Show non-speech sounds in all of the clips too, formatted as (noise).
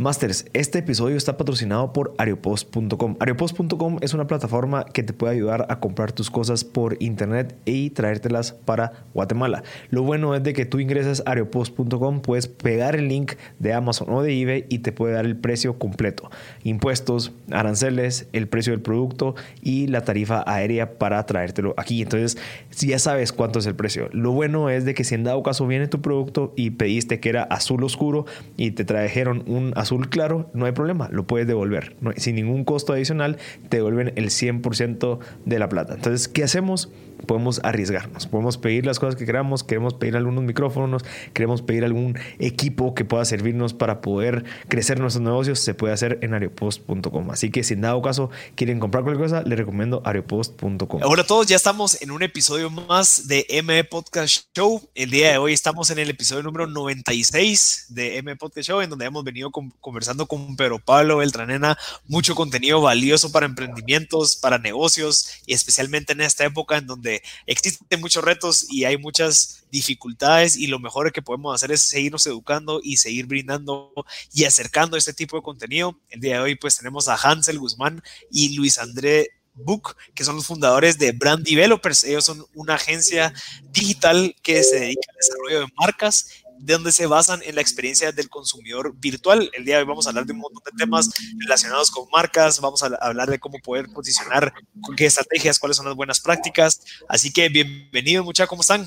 Masters, este episodio está patrocinado por Ariopost.com. Ariopost.com es una plataforma que te puede ayudar a comprar tus cosas por internet y traértelas para Guatemala. Lo bueno es de que tú ingresas a Ariopost.com, puedes pegar el link de Amazon o de eBay y te puede dar el precio completo. Impuestos, aranceles, el precio del producto y la tarifa aérea para traértelo aquí. Entonces, ya sabes cuánto es el precio. Lo bueno es de que si en dado caso viene tu producto y pediste que era azul oscuro y te trajeron un azul azul claro, no hay problema, lo puedes devolver. sin ningún costo adicional, te devuelven el 100% de la plata. Entonces, ¿qué hacemos? podemos arriesgarnos, podemos pedir las cosas que queramos, queremos pedir algunos micrófonos, queremos pedir algún equipo que pueda servirnos para poder crecer nuestros negocios, se puede hacer en ariopost.com. Así que si en dado caso quieren comprar cualquier cosa, les recomiendo ariopost.com. Hola a todos, ya estamos en un episodio más de M Podcast Show. El día de hoy estamos en el episodio número 96 de M Podcast Show, en donde hemos venido conversando con Pedro Pablo Beltranena, mucho contenido valioso para emprendimientos, para negocios, y especialmente en esta época en donde existen muchos retos y hay muchas dificultades y lo mejor que podemos hacer es seguirnos educando y seguir brindando y acercando este tipo de contenido. El día de hoy pues tenemos a Hansel Guzmán y Luis André Book, que son los fundadores de Brand Developers. Ellos son una agencia digital que se dedica al desarrollo de marcas donde se basan en la experiencia del consumidor virtual. El día de hoy vamos a hablar de un montón de temas relacionados con marcas, vamos a hablar de cómo poder posicionar, con qué estrategias, cuáles son las buenas prácticas. Así que bienvenido, muchachos, ¿cómo están?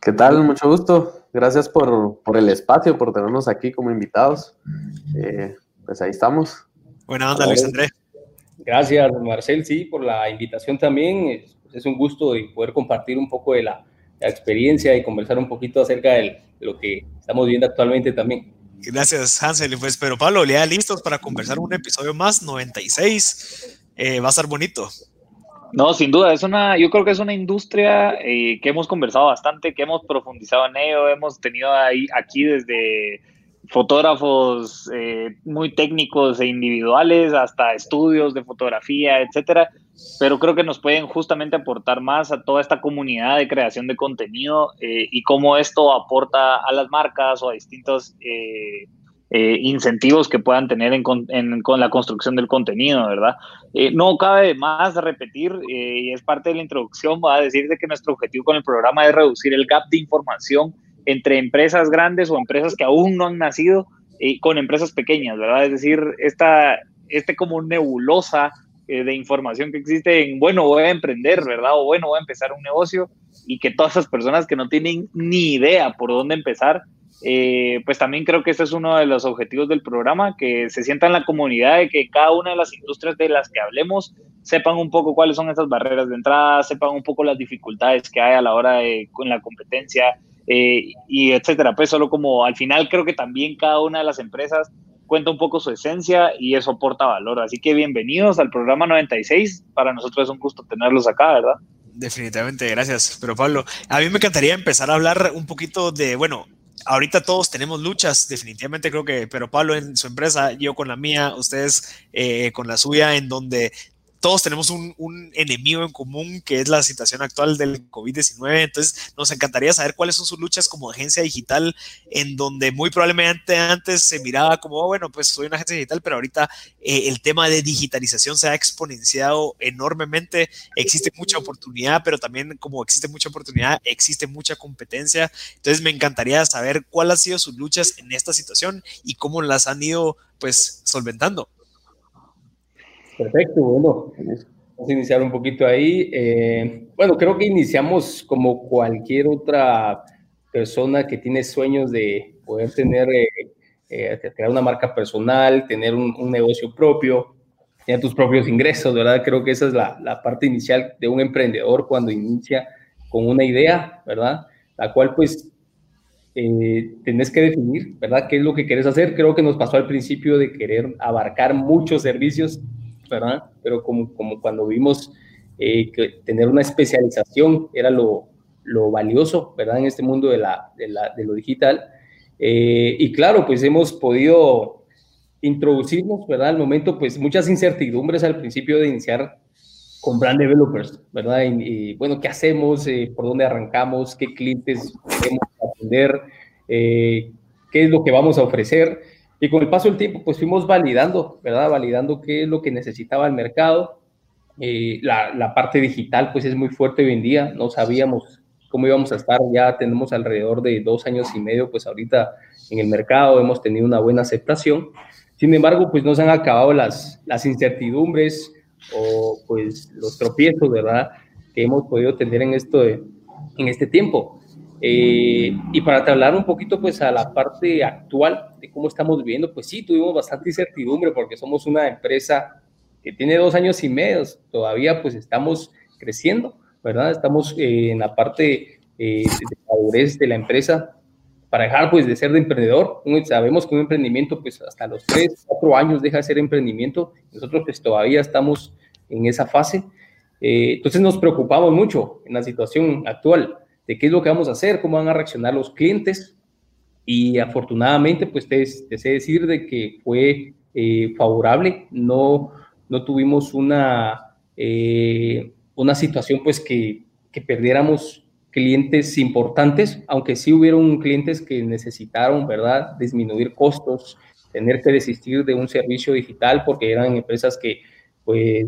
¿Qué tal? Mucho gusto. Gracias por, por el espacio, por tenernos aquí como invitados. Eh, pues ahí estamos. Buena onda, Luis Andrés. Gracias, Marcel, sí, por la invitación también. Es, es un gusto poder compartir un poco de la, la experiencia y conversar un poquito acerca de lo que estamos viendo actualmente también. Gracias, Hansel. Pues, pero Pablo, ya listos para conversar un episodio más, 96. Eh, va a estar bonito. No, sin duda, es una, yo creo que es una industria eh, que hemos conversado bastante, que hemos profundizado en ello, hemos tenido ahí aquí desde fotógrafos eh, muy técnicos e individuales hasta estudios de fotografía, etcétera pero creo que nos pueden justamente aportar más a toda esta comunidad de creación de contenido eh, y cómo esto aporta a las marcas o a distintos eh, eh, incentivos que puedan tener con la construcción del contenido, ¿verdad? no cabe más repetir, y es parte de la introducción, va a decir de que nuestro objetivo con el programa es reducir el gap de información entre empresas grandes o empresas que aún no han nacido con empresas pequeñas, ¿verdad? Es decir, esta, este como nebulosa eh, de información que existe en, bueno, voy a emprender, ¿verdad? O bueno, voy a empezar un negocio y que todas esas personas que no tienen ni idea por dónde empezar, eh, pues también creo que ese es uno de los objetivos del programa, que se sienta en la comunidad de que cada una de las industrias de las que hablemos sepan un poco cuáles son esas barreras de entrada, sepan un poco las dificultades que hay a la hora de con la competencia eh, y etcétera. Pues solo como al final creo que también cada una de las empresas cuenta un poco su esencia y eso aporta valor. Así que bienvenidos al programa 96. Para nosotros es un gusto tenerlos acá, ¿verdad? Definitivamente, gracias. Pero Pablo, a mí me encantaría empezar a hablar un poquito de, bueno, ahorita todos tenemos luchas, definitivamente creo que, pero Pablo en su empresa, yo con la mía, ustedes eh, con la suya, en donde todos tenemos un, enemigo en común que es la situación actual del COVID-19. Entonces, nos encantaría saber cuáles son sus luchas como agencia digital, en donde muy probablemente antes se miraba como, oh, bueno, pues soy una agencia digital, pero ahorita eh, el tema de digitalización se ha exponenciado enormemente. Existe mucha oportunidad, pero también como existe mucha oportunidad, existe mucha competencia. Entonces, me encantaría saber cuáles han sido sus luchas en esta situación y cómo las han ido, pues, solventando. Perfecto, bueno, vamos a iniciar un poquito ahí. Eh, bueno, creo que iniciamos como cualquier otra persona que tiene sueños de poder tener, eh, eh, crear una marca personal, tener un, negocio propio, tener tus propios ingresos, ¿verdad? Creo que esa es la, la parte inicial de un emprendedor cuando inicia con una idea, ¿verdad? La cual pues eh, tenés que definir, ¿verdad? ¿Qué es lo que quieres hacer? Creo que nos pasó al principio de querer abarcar muchos servicios ¿verdad? Pero como, como cuando vimos eh, que tener una especialización era lo, lo, valioso, ¿verdad? En este mundo de, la, de, la, de lo digital. Eh, y claro, pues hemos podido introducirnos, ¿verdad? Al momento, pues muchas incertidumbres al principio de iniciar con brand developers, ¿verdad? Y, bueno, ¿qué hacemos? Eh, ¿Por dónde arrancamos? ¿Qué clientes queremos atender? ¿Qué es lo que vamos a ofrecer? Y con el paso del tiempo, pues fuimos validando, ¿verdad? Validando qué es lo que necesitaba el mercado. Eh, la, la, parte digital, pues es muy fuerte hoy en día. No sabíamos cómo íbamos a estar. Ya tenemos alrededor de dos años y medio, pues ahorita en el mercado hemos tenido una buena aceptación. Sin embargo, pues no se han acabado las, las incertidumbres o pues los tropiezos, ¿verdad? Que hemos podido tener en, esto de, en este tiempo. Eh, y para hablar un poquito pues a la parte actual de cómo estamos viviendo, pues sí, tuvimos bastante incertidumbre porque somos una empresa que tiene dos años y medio, todavía pues estamos creciendo, ¿verdad? Estamos eh, en la parte eh, de madurez de la empresa para dejar pues de ser de emprendedor. Sabemos que un emprendimiento pues hasta los tres, cuatro años deja de ser emprendimiento, nosotros pues todavía estamos en esa fase. entonces nos preocupamos mucho en la situación actual de qué es lo que vamos a hacer, cómo van a reaccionar los clientes. Y afortunadamente, pues te, sé decir de que fue eh, favorable, no, no tuvimos una, eh, una situación pues que, que perdiéramos clientes importantes, aunque sí hubieron clientes que necesitaron, ¿verdad?, disminuir costos, tener que desistir de un servicio digital porque eran empresas que, pues,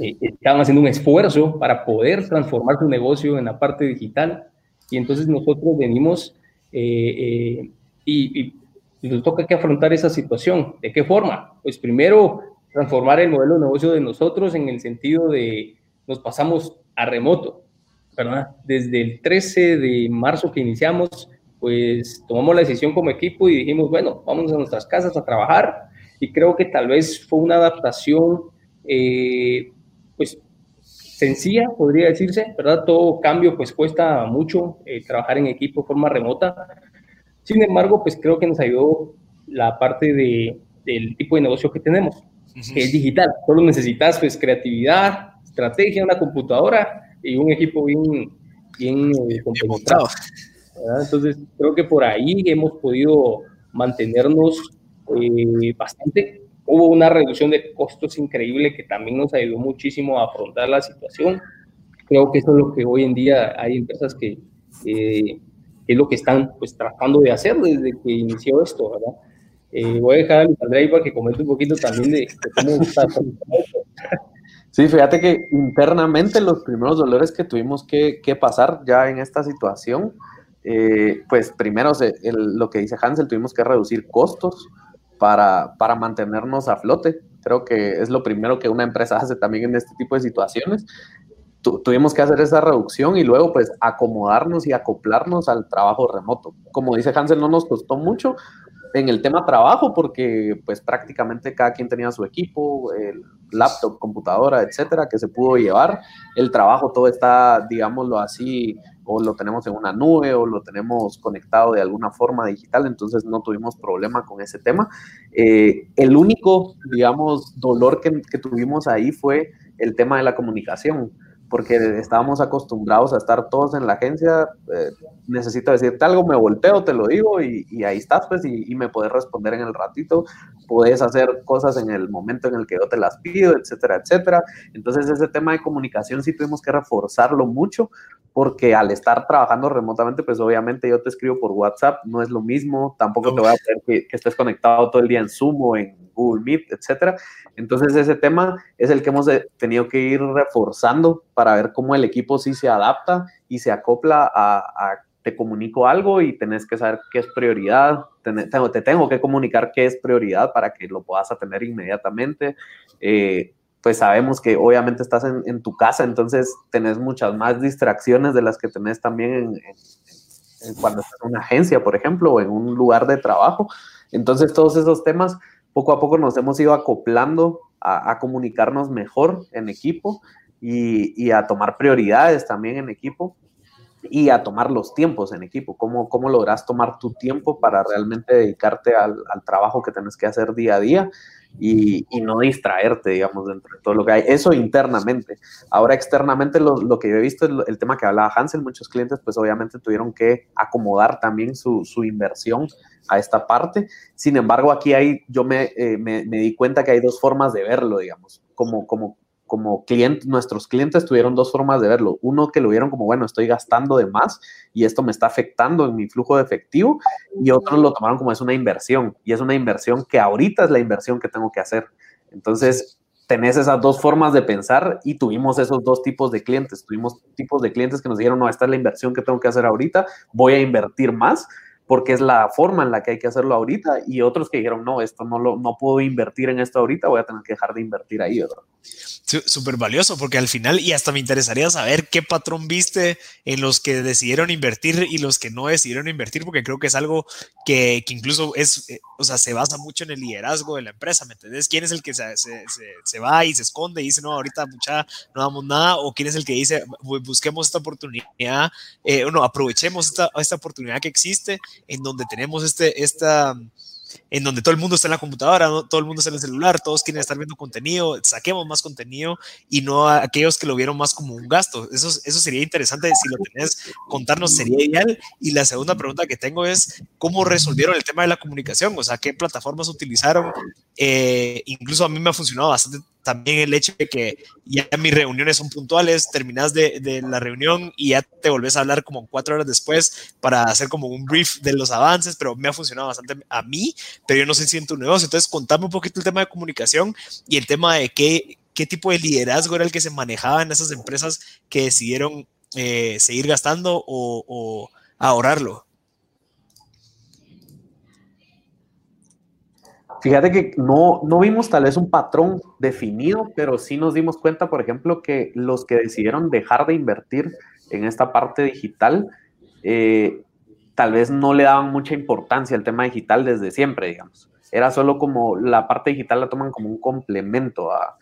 eh, estaban haciendo un esfuerzo para poder transformar su negocio en la parte digital y entonces nosotros venimos eh, eh, y, nos toca que afrontar esa situación. ¿De qué forma? Pues primero transformar el modelo de negocio de nosotros en el sentido de nos pasamos a remoto, ¿verdad? Desde el 13 de marzo que iniciamos, pues tomamos la decisión como equipo y dijimos, bueno, vamos a nuestras casas a trabajar y creo que tal vez fue una adaptación eh, sencilla, podría decirse, ¿verdad? Todo cambio pues cuesta mucho eh, trabajar en equipo de forma remota. Sin embargo, pues creo que nos ayudó la parte de, del tipo de negocio que tenemos, que es digital. Solo necesitas pues creatividad, estrategia, una computadora y un equipo bien, bien eh, Entonces, creo que por ahí hemos podido mantenernos eh, bastante Hubo una reducción de costos increíble que también nos ayudó muchísimo a afrontar la situación. Creo que eso es lo que hoy en día hay empresas que, es lo que están pues tratando de hacer desde que inició esto, ¿verdad? Eh, voy a dejar a André para que comente un poquito también de, cómo está. Sí, fíjate que internamente los primeros dolores que tuvimos que, que pasar ya en esta situación, eh, pues primero lo que dice Hansel, tuvimos que reducir costos, para, para mantenernos a flote. Creo que es lo primero que una empresa hace también en este tipo de situaciones. tuvimos que hacer esa reducción y luego pues acomodarnos y acoplarnos al trabajo remoto. Como dice Hansel, no nos costó mucho en el tema trabajo porque pues prácticamente cada quien tenía su equipo, el laptop, computadora, etcétera, que se pudo llevar. El trabajo todo está, digámoslo así, o lo tenemos en una nube o lo tenemos conectado de alguna forma digital, entonces no tuvimos problema con ese tema. Eh, el único, digamos, dolor que, que tuvimos ahí fue el tema de la comunicación porque estábamos acostumbrados a estar todos en la agencia, eh, necesito decirte algo, me volteo, te lo digo y, ahí estás, pues, y, me puedes responder en el ratito, puedes hacer cosas en el momento en el que yo te las pido, etcétera, etcétera. Entonces ese tema de comunicación sí tuvimos que reforzarlo mucho, porque al estar trabajando remotamente, pues obviamente yo te escribo por WhatsApp, no es lo mismo, tampoco te voy a pedir que, que estés conectado todo el día en Zoom o en Google Meet, etcétera. Entonces ese tema es el que hemos tenido que ir reforzando para ver cómo el equipo sí se adapta y se acopla a, te comunico algo y tenés que saber qué es prioridad, te, tengo que comunicar qué es prioridad para que lo puedas atender inmediatamente. Eh, pues sabemos que obviamente estás en, tu casa, entonces tenés muchas más distracciones de las que tenés también cuando estás en una agencia, por ejemplo, o en un lugar de trabajo. Entonces todos esos temas poco a poco nos hemos ido acoplando a, comunicarnos mejor en equipo y, a tomar prioridades también en equipo y a tomar los tiempos en equipo. ¿Cómo, cómo logras tomar tu tiempo para realmente dedicarte al, trabajo que tienes que hacer día a día y, no distraerte, digamos, dentro de todo lo que hay. Eso internamente. Ahora externamente lo, lo que yo he visto es el tema que hablaba Hansel, muchos clientes pues obviamente tuvieron que acomodar también su, su inversión a esta parte. Sin embargo, aquí hay, yo me, eh, me, me, di cuenta que hay dos formas de verlo, digamos, como, como como clientes, nuestros clientes tuvieron dos formas de verlo. Uno que lo vieron como, bueno, estoy gastando de más y esto me está afectando en mi flujo de efectivo, y otros lo tomaron como es una inversión, y es una inversión que ahorita es la inversión que tengo que hacer. Entonces, tenés esas dos formas de pensar y tuvimos esos dos tipos de clientes. Tuvimos tipos de clientes que nos dijeron, no, esta es la inversión que tengo que hacer ahorita, voy a invertir más porque es la forma en la que hay que hacerlo ahorita y otros que dijeron, no, esto no, lo, no puedo invertir en esto ahorita, voy a tener que dejar de invertir ahí, ¿verdad? Súper valioso, porque al final, y hasta me interesaría saber qué patrón viste en los que decidieron invertir y los que no decidieron invertir, porque creo que es algo que, incluso es, eh, o sea, se basa mucho en el liderazgo de la empresa, ¿me entendés? ¿Quién es el que se, se, va y se esconde y dice, no, ahorita mucha, no damos nada? ¿O quién es el que dice, busquemos esta oportunidad, eh, no, aprovechemos esta, esta oportunidad que existe en donde tenemos este, esta, en donde todo el mundo está en la computadora, todo el mundo está en el celular, todos quieren estar viendo contenido, saquemos más contenido y no a aquellos que lo vieron más como un gasto. Eso, eso sería interesante, si lo tenés, contarnos sería ideal. Y la segunda pregunta que tengo es, ¿cómo resolvieron el tema de la comunicación? O sea, ¿qué plataformas utilizaron? Eh, incluso a mí me ha funcionado bastante también el hecho de que ya mis reuniones son puntuales, terminas de, de, la reunión y ya te volvés a hablar como cuatro horas después para hacer como un brief de los avances, pero me ha funcionado bastante a mí, pero yo no sé si en tu negocio. Entonces, contame un poquito el tema de comunicación y el tema de qué, qué tipo de liderazgo era el que se manejaba en esas empresas que decidieron eh, seguir gastando o, ahorrarlo. Fíjate que no, no vimos tal vez un patrón definido, pero sí nos dimos cuenta, por ejemplo, que los que decidieron dejar de invertir en esta parte digital, eh, tal vez no le daban mucha importancia al tema digital desde siempre, digamos. Era solo como la parte digital la toman como un complemento a,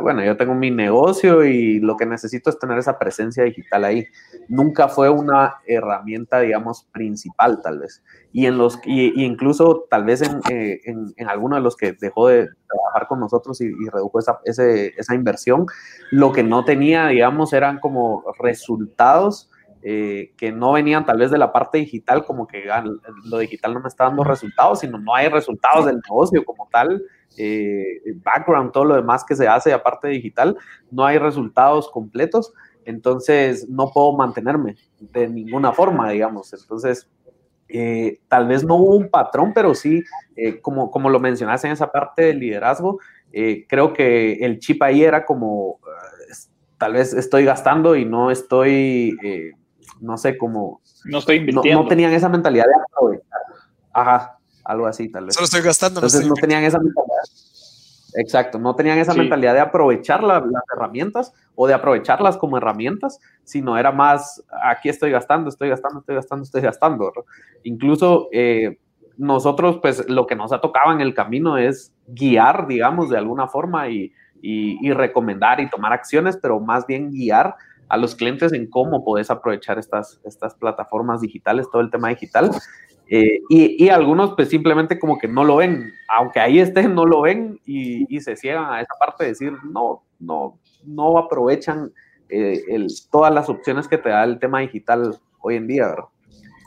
bueno, yo tengo mi negocio y lo que necesito es tener esa presencia digital ahí. Nunca fue una herramienta, digamos, principal tal vez. Y, en los, y, incluso tal vez en, eh, en, en, alguno de los que dejó de trabajar con nosotros y, redujo esa, esa inversión, lo que no tenía, digamos, eran como resultados. Eh, que no venían tal vez de la parte digital, como que ah, lo digital no me está dando resultados, sino no hay resultados del negocio como tal, eh, background, todo lo demás que se hace aparte digital, no hay resultados completos, entonces no puedo mantenerme de ninguna forma, digamos. Entonces, eh, tal vez no hubo un patrón, pero sí, eh, como, como lo mencionaste en esa parte del liderazgo, creo que el chip ahí era como, tal vez estoy gastando y no estoy, no sé, como... No estoy invirtiendo. No, tenían esa mentalidad de aprovechar. Ajá, algo así tal vez. Solo estoy gastando. Entonces no, tenían esa mentalidad. Exacto, no tenían esa mentalidad de aprovechar las herramientas o de aprovecharlas como herramientas, sino era más, aquí estoy gastando, estoy gastando, estoy gastando, estoy gastando. Incluso eh, nosotros, pues lo que nos ha tocado en el camino es guiar, digamos, de alguna forma y, y, recomendar y tomar acciones, pero más bien guiar a los clientes en cómo puedes aprovechar estas, estas plataformas digitales, todo el tema digital. Eh, y, algunos pues simplemente como que no lo ven, aunque ahí estén, no lo ven y, se ciegan a esa parte de decir, no, no, no aprovechan eh, el, todas las opciones que te da el tema digital hoy en día, ¿verdad?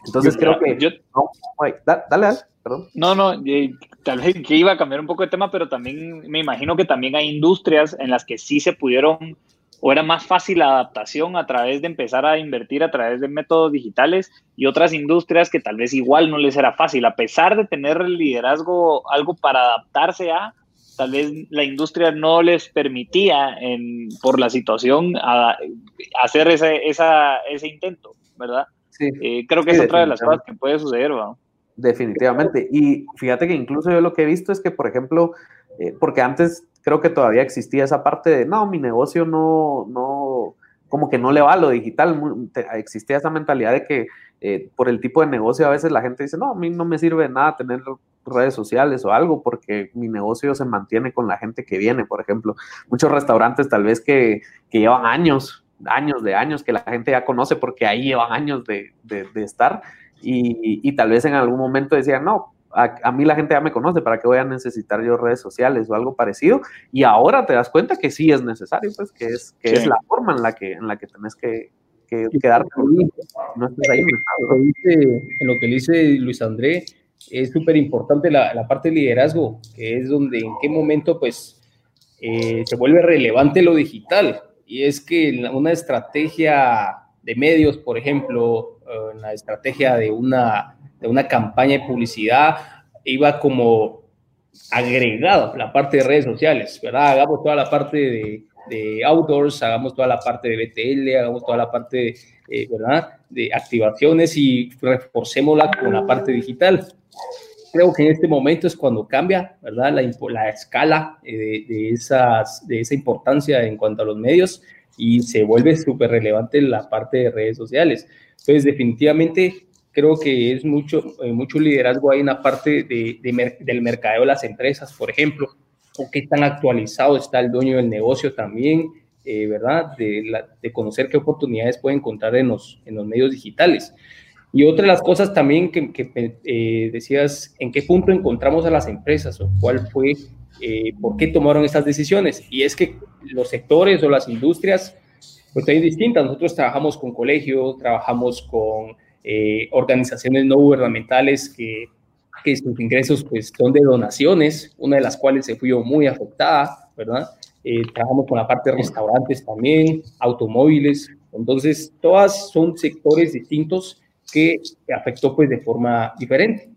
Entonces creo que... Yo, no, dale, dale, perdón. No, no, tal vez que iba a cambiar un poco de tema, pero también me imagino que también hay industrias en las que sí se pudieron o era más fácil la adaptación a través de empezar a invertir a través de métodos digitales y otras industrias que tal vez igual no les era fácil, a pesar de tener el liderazgo, algo para adaptarse a, tal vez la industria no les permitía en, por la situación hacer ese, esa, ese intento, ¿verdad? Sí. Eh, creo que es otra de las cosas que puede suceder, ¿verdad? Definitivamente. Y fíjate que incluso yo lo que he visto es que, por ejemplo, eh, porque antes creo que todavía existía esa parte de, no, mi negocio no, no, como que no le va a lo digital. Existía esa mentalidad de que eh, por el tipo de negocio a veces la gente dice, no, a mí no me sirve de nada tener redes sociales o algo porque mi negocio se mantiene con la gente que viene, por ejemplo. Muchos restaurantes tal vez que, que llevan años, años de años, que la gente ya conoce porque ahí llevan años de, de, estar y, y, tal vez en algún momento decían, no, a, mí la gente ya me conoce, ¿para qué voy a necesitar yo redes sociales o algo parecido? Y ahora te das cuenta que sí es necesario, pues que es, que es la forma en la que, en la que tenés que, que quedarte. No estás ahí. En lo que dice Luis André, es súper importante la, la, parte de liderazgo, que es donde en qué momento pues eh, se vuelve relevante lo digital. Y es que una estrategia de medios, por ejemplo, en la estrategia de una, de una campaña de publicidad, iba como agregado la parte de redes sociales, ¿verdad? Hagamos toda la parte de, de outdoors, hagamos toda la parte de BTL, hagamos toda la parte, eh, ¿verdad? De activaciones y reforcémosla con la parte digital. Creo que en este momento es cuando cambia, ¿verdad? La, la escala eh, de, de esa importancia en cuanto a los medios y se vuelve súper relevante la parte de redes sociales. Entonces, definitivamente creo que es mucho, eh, mucho liderazgo ahí en la parte de, del mercadeo de las empresas, por ejemplo, o qué tan actualizado está el dueño del negocio también, eh, ¿verdad? De, de, conocer qué oportunidades puede encontrar en los, en los medios digitales. Y otra de las cosas también que, que eh, decías, ¿en qué punto encontramos a las empresas o cuál fue, por qué tomaron estas decisiones? Y es que los sectores o las industrias, pues hay distintas. Nosotros trabajamos con colegios, trabajamos con eh, organizaciones no gubernamentales que, que, sus ingresos pues, son de donaciones, una de las cuales se fue muy afectada, ¿verdad? Eh, trabajamos con la parte de restaurantes también, automóviles, entonces todas son sectores distintos que afectó pues de forma diferente.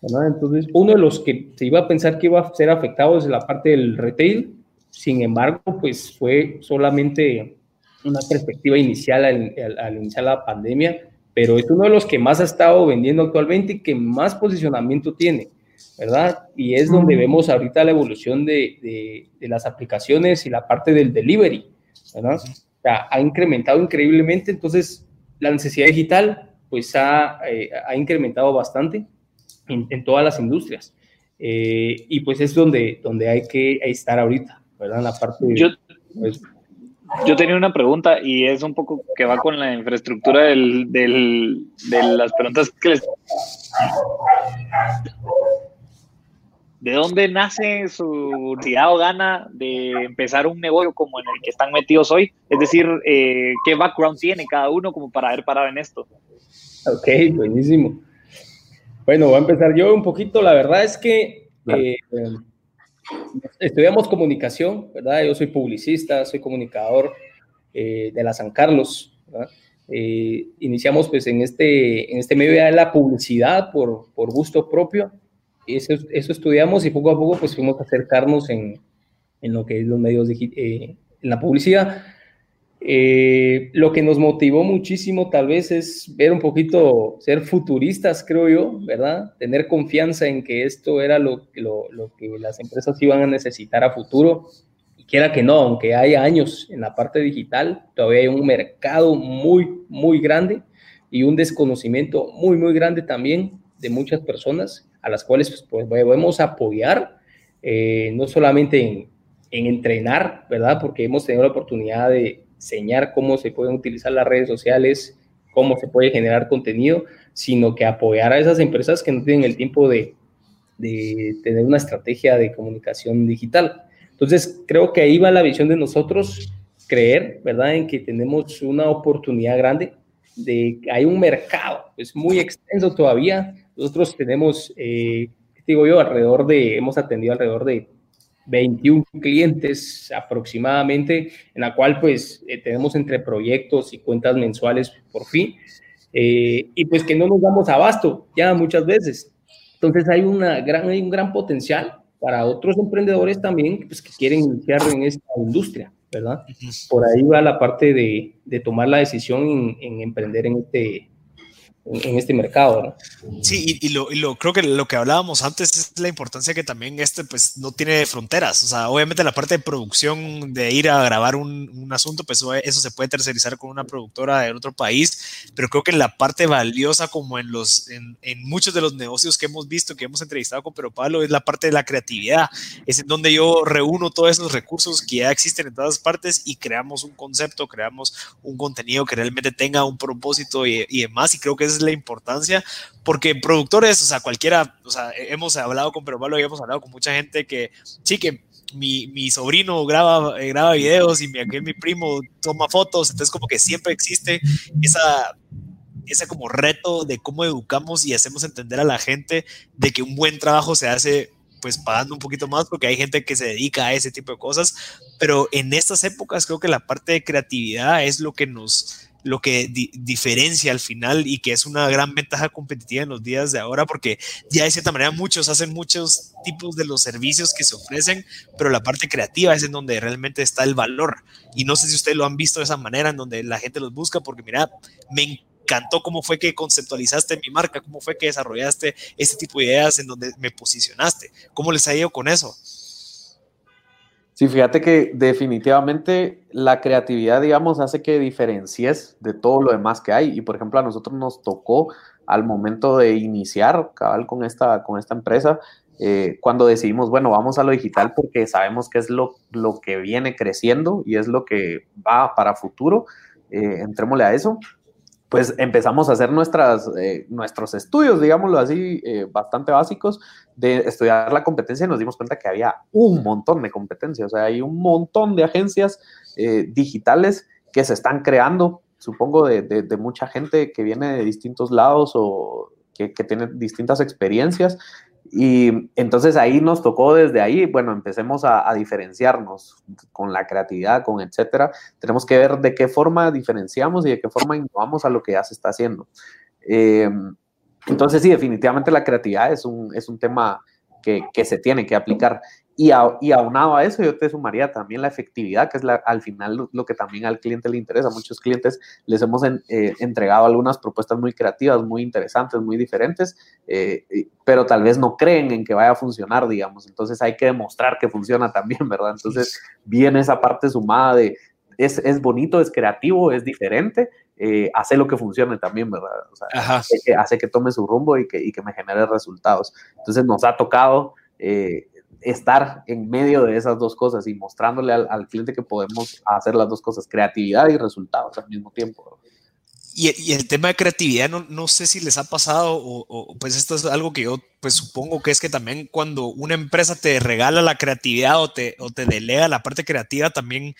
¿verdad? Entonces, uno de los que se iba a pensar que iba a ser afectado es la parte del retail, sin embargo, pues fue solamente una perspectiva inicial al, al iniciar la pandemia, pero es uno de los que más ha estado vendiendo actualmente y que más posicionamiento tiene, ¿verdad? Y es donde vemos ahorita la evolución de, de, las aplicaciones y la parte del delivery, ¿verdad? O sea, ha incrementado increíblemente, entonces la necesidad digital pues ha, eh, ha incrementado bastante en, en, todas las industrias. Eh, y pues es donde, donde hay que estar ahorita, ¿verdad? En la parte... Yo, pues, yo tenía una pregunta y es un poco que va con la infraestructura del, del, de las preguntas que les... ¿De dónde nace su universidad o gana de empezar un negocio como en el que están metidos hoy? Es decir, eh, ¿qué background tiene cada uno como para haber parado en esto? Ok, buenísimo. Bueno, voy a empezar yo un poquito. La verdad es que eh, estudiamos comunicación, ¿verdad? Yo soy publicista, soy comunicador eh, de la San Carlos, eh, iniciamos pues en este, en este medio de la publicidad por, por gusto propio, eso, eso, estudiamos y poco a poco pues fuimos a acercarnos en, en lo que es los medios, eh, en la publicidad. Eh, lo que nos motivó muchísimo tal vez es ver un poquito, ser futuristas, creo yo, ¿verdad? Tener confianza en que esto era lo, lo, lo que las empresas iban a necesitar a futuro. Y quiera que no, aunque haya años en la parte digital, todavía hay un mercado muy, muy grande y un desconocimiento muy, muy grande también de muchas personas a las cuales pues, pues podemos apoyar, eh, no solamente en, en entrenar, ¿verdad? Porque hemos tenido la oportunidad de enseñar cómo se pueden utilizar las redes sociales, cómo se puede generar contenido, sino que apoyar a esas empresas que no tienen el tiempo de, de tener una estrategia de comunicación digital. Entonces, creo que ahí va la visión de nosotros, creer, ¿verdad?, en que tenemos una oportunidad grande, de que hay un mercado, es muy extenso todavía. Nosotros tenemos, eh, digo yo, alrededor de, hemos atendido alrededor de 21 clientes aproximadamente, en la cual pues eh, tenemos entre proyectos y cuentas mensuales por fin, eh, y pues que no nos damos abasto ya muchas veces. Entonces hay, una gran, hay un gran potencial para otros emprendedores también pues, que quieren iniciar en esta industria, ¿verdad? Por ahí va la parte de, de tomar la decisión en, en emprender en este, en este mercado. ¿no? Sí, y, lo, y, lo, creo que lo que hablábamos antes es la importancia que también este pues no tiene fronteras. O sea, obviamente la parte de producción, de ir a grabar un, un asunto, pues eso se puede tercerizar con una productora de otro país, pero creo que la parte valiosa como en, los, en, en muchos de los negocios que hemos visto, que hemos entrevistado con Pero Pablo, es la parte de la creatividad. Es en donde yo reúno todos esos recursos que ya existen en todas partes y creamos un concepto, creamos un contenido que realmente tenga un propósito y, y demás. Y creo que es la importancia, porque productores, o sea, cualquiera, o sea, hemos hablado con Pero Pablo y hemos hablado con mucha gente que sí que mi, mi sobrino graba, eh, graba videos y mi, aquel, mi primo toma fotos, entonces como que siempre existe esa, ese como reto de cómo educamos y hacemos entender a la gente de que un buen trabajo se hace pues pagando un poquito más porque hay gente que se dedica a ese tipo de cosas, pero en estas épocas creo que la parte de creatividad es lo que nos lo que diferencia al final y que es una gran ventaja competitiva en los días de ahora, porque ya de cierta manera muchos hacen muchos tipos de los servicios que se ofrecen, pero la parte creativa es en donde realmente está el valor. Y no sé si ustedes lo han visto de esa manera, en donde la gente los busca, porque mira, me encantó cómo fue que conceptualizaste mi marca, cómo fue que desarrollaste este tipo de ideas en donde me posicionaste. ¿Cómo les ha ido con eso? Sí, fíjate que definitivamente la creatividad, digamos, hace que diferencies de todo lo demás que hay. Y por ejemplo, a nosotros nos tocó al momento de iniciar cabal con esta, con esta empresa, eh, cuando decidimos, bueno, vamos a lo digital porque sabemos que es lo, lo que viene creciendo y es lo que va para futuro, eh, entrémosle a eso pues empezamos a hacer nuestras, eh, nuestros estudios, digámoslo así, eh, bastante básicos, de estudiar la competencia y nos dimos cuenta que había un montón de competencia, o sea, hay un montón de agencias eh, digitales que se están creando, supongo, de, de, mucha gente que viene de distintos lados o que, que tiene distintas experiencias y entonces ahí nos tocó desde ahí, bueno, empecemos a, diferenciarnos con la creatividad, con etcétera. Tenemos que ver de qué forma diferenciamos y de qué forma innovamos a lo que ya se está haciendo. Eh, entonces sí, definitivamente la creatividad es un, es un tema que, que, se tiene que aplicar. Y, aunado a eso, yo te sumaría también la efectividad, que es la, al final lo, que también al cliente le interesa. muchos clientes les hemos eh, entregado algunas propuestas muy creativas, muy interesantes, muy diferentes, eh, pero tal vez no creen en que vaya a funcionar, digamos. Entonces hay que demostrar que funciona también, ¿verdad? Entonces viene esa parte sumada de es, es bonito, es creativo, es diferente, eh, hace lo que funcione también, ¿verdad? O sea, hace que, hace que, tome su rumbo y que, y que, me genere resultados. Entonces nos ha tocado eh, estar en medio de esas dos cosas y mostrándole al, cliente que podemos hacer las dos cosas, creatividad y resultados al mismo tiempo. Y, el tema de creatividad, no, no, sé si les ha pasado, o, pues esto es algo que yo pues supongo que es que también cuando una empresa te regala la creatividad o te, o te delega la parte creativa, también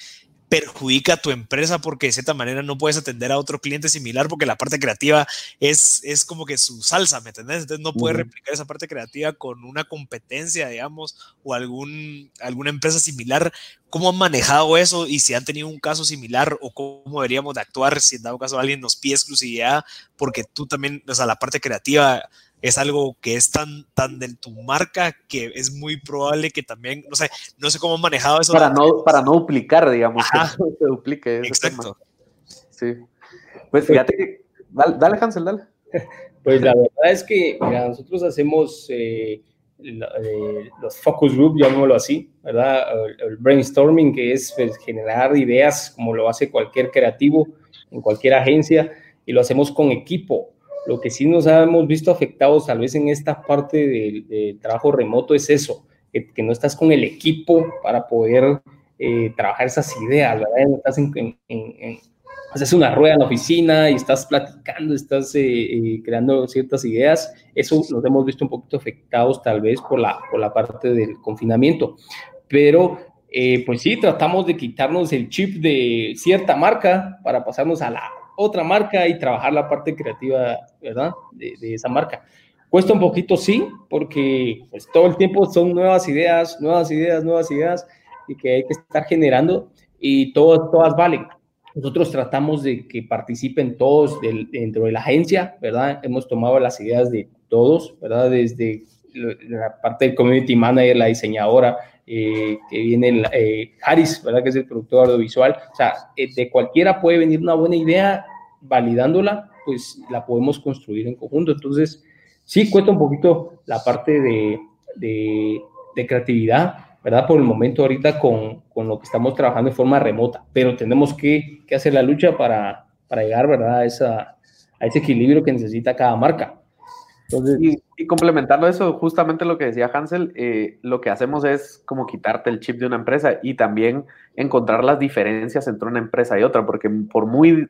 perjudica a tu empresa porque de cierta manera no puedes atender a otro cliente similar porque la parte creativa es, es como que su salsa, ¿me entendés? Entonces no puedes replicar esa parte creativa con una competencia, digamos, o algún, alguna empresa similar. ¿Cómo han manejado eso y si han tenido un caso similar o cómo deberíamos de actuar si en dado caso alguien nos pide exclusividad porque tú también, o sea, la parte creativa es algo que es tan, tan de tu marca que es muy probable que también, no sé, no sé cómo han manejado eso. Para, no, para no duplicar, digamos, que (laughs) no se duplique. Exacto. Sí. Pues fíjate que, dale, Hansel, dale. (laughs) Pues la verdad es que mira, nosotros hacemos eh, eh, los focus group, llamémoslo así, ¿verdad? El, brainstorming, que es pues, generar ideas como lo hace cualquier creativo en cualquier agencia, y lo hacemos con equipo lo que sí nos hemos visto afectados tal vez en esta parte del trabajo remoto es eso, que, no estás con el equipo para poder eh, trabajar esas ideas, ¿verdad? Estás en, haces una rueda en la oficina y estás platicando, estás eh, eh, creando ciertas ideas. Eso nos hemos visto un poquito afectados tal vez por la, por la parte del confinamiento. Pero pues sí, tratamos de quitarnos el chip de cierta marca para pasarnos a la otra marca y trabajar la parte creativa, ¿verdad? De, esa marca. Cuesta un poquito, sí, porque pues, todo el tiempo son nuevas ideas, nuevas ideas, nuevas ideas y que hay que estar generando y todas, todas valen. Nosotros tratamos de que participen todos dentro de la agencia, ¿verdad? Hemos tomado las ideas de todos, ¿verdad? Desde la parte del community manager, la diseñadora, eh, que viene eh, Harris, ¿verdad? Que es el productor audiovisual. O sea, eh, de cualquiera puede venir una buena idea validándola, pues la podemos construir en conjunto. Entonces, sí cuesta un poquito la parte de, de, creatividad, ¿verdad? Por el momento ahorita con, con, lo que estamos trabajando de forma remota, pero tenemos que, que hacer la lucha para, para llegar, ¿verdad? A, esa, a ese equilibrio que necesita cada marca. Entonces, y, complementando eso, justamente lo que decía Hansel, eh, lo que hacemos es como quitarte el chip de una empresa y también encontrar las diferencias entre una empresa y otra, porque por muy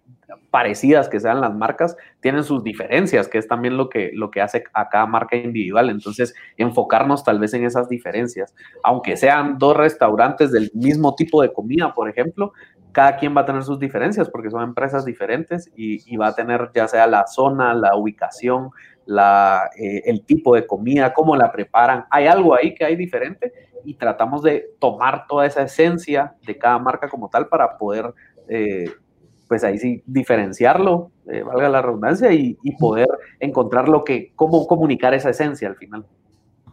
parecidas que sean las marcas, tienen sus diferencias, que es también lo que, lo que hace a cada marca individual. Entonces, enfocarnos tal vez en esas diferencias, aunque sean dos restaurantes del mismo tipo de comida, por ejemplo, cada quien va a tener sus diferencias porque son empresas diferentes y, va a tener ya sea la zona, la ubicación, eh, el tipo de comida, cómo la preparan. Hay algo ahí que hay diferente y tratamos de tomar toda esa esencia de cada marca como tal para poder, eh, pues ahí sí, diferenciarlo, eh, valga la redundancia, y, poder encontrar lo que, cómo comunicar esa esencia al final.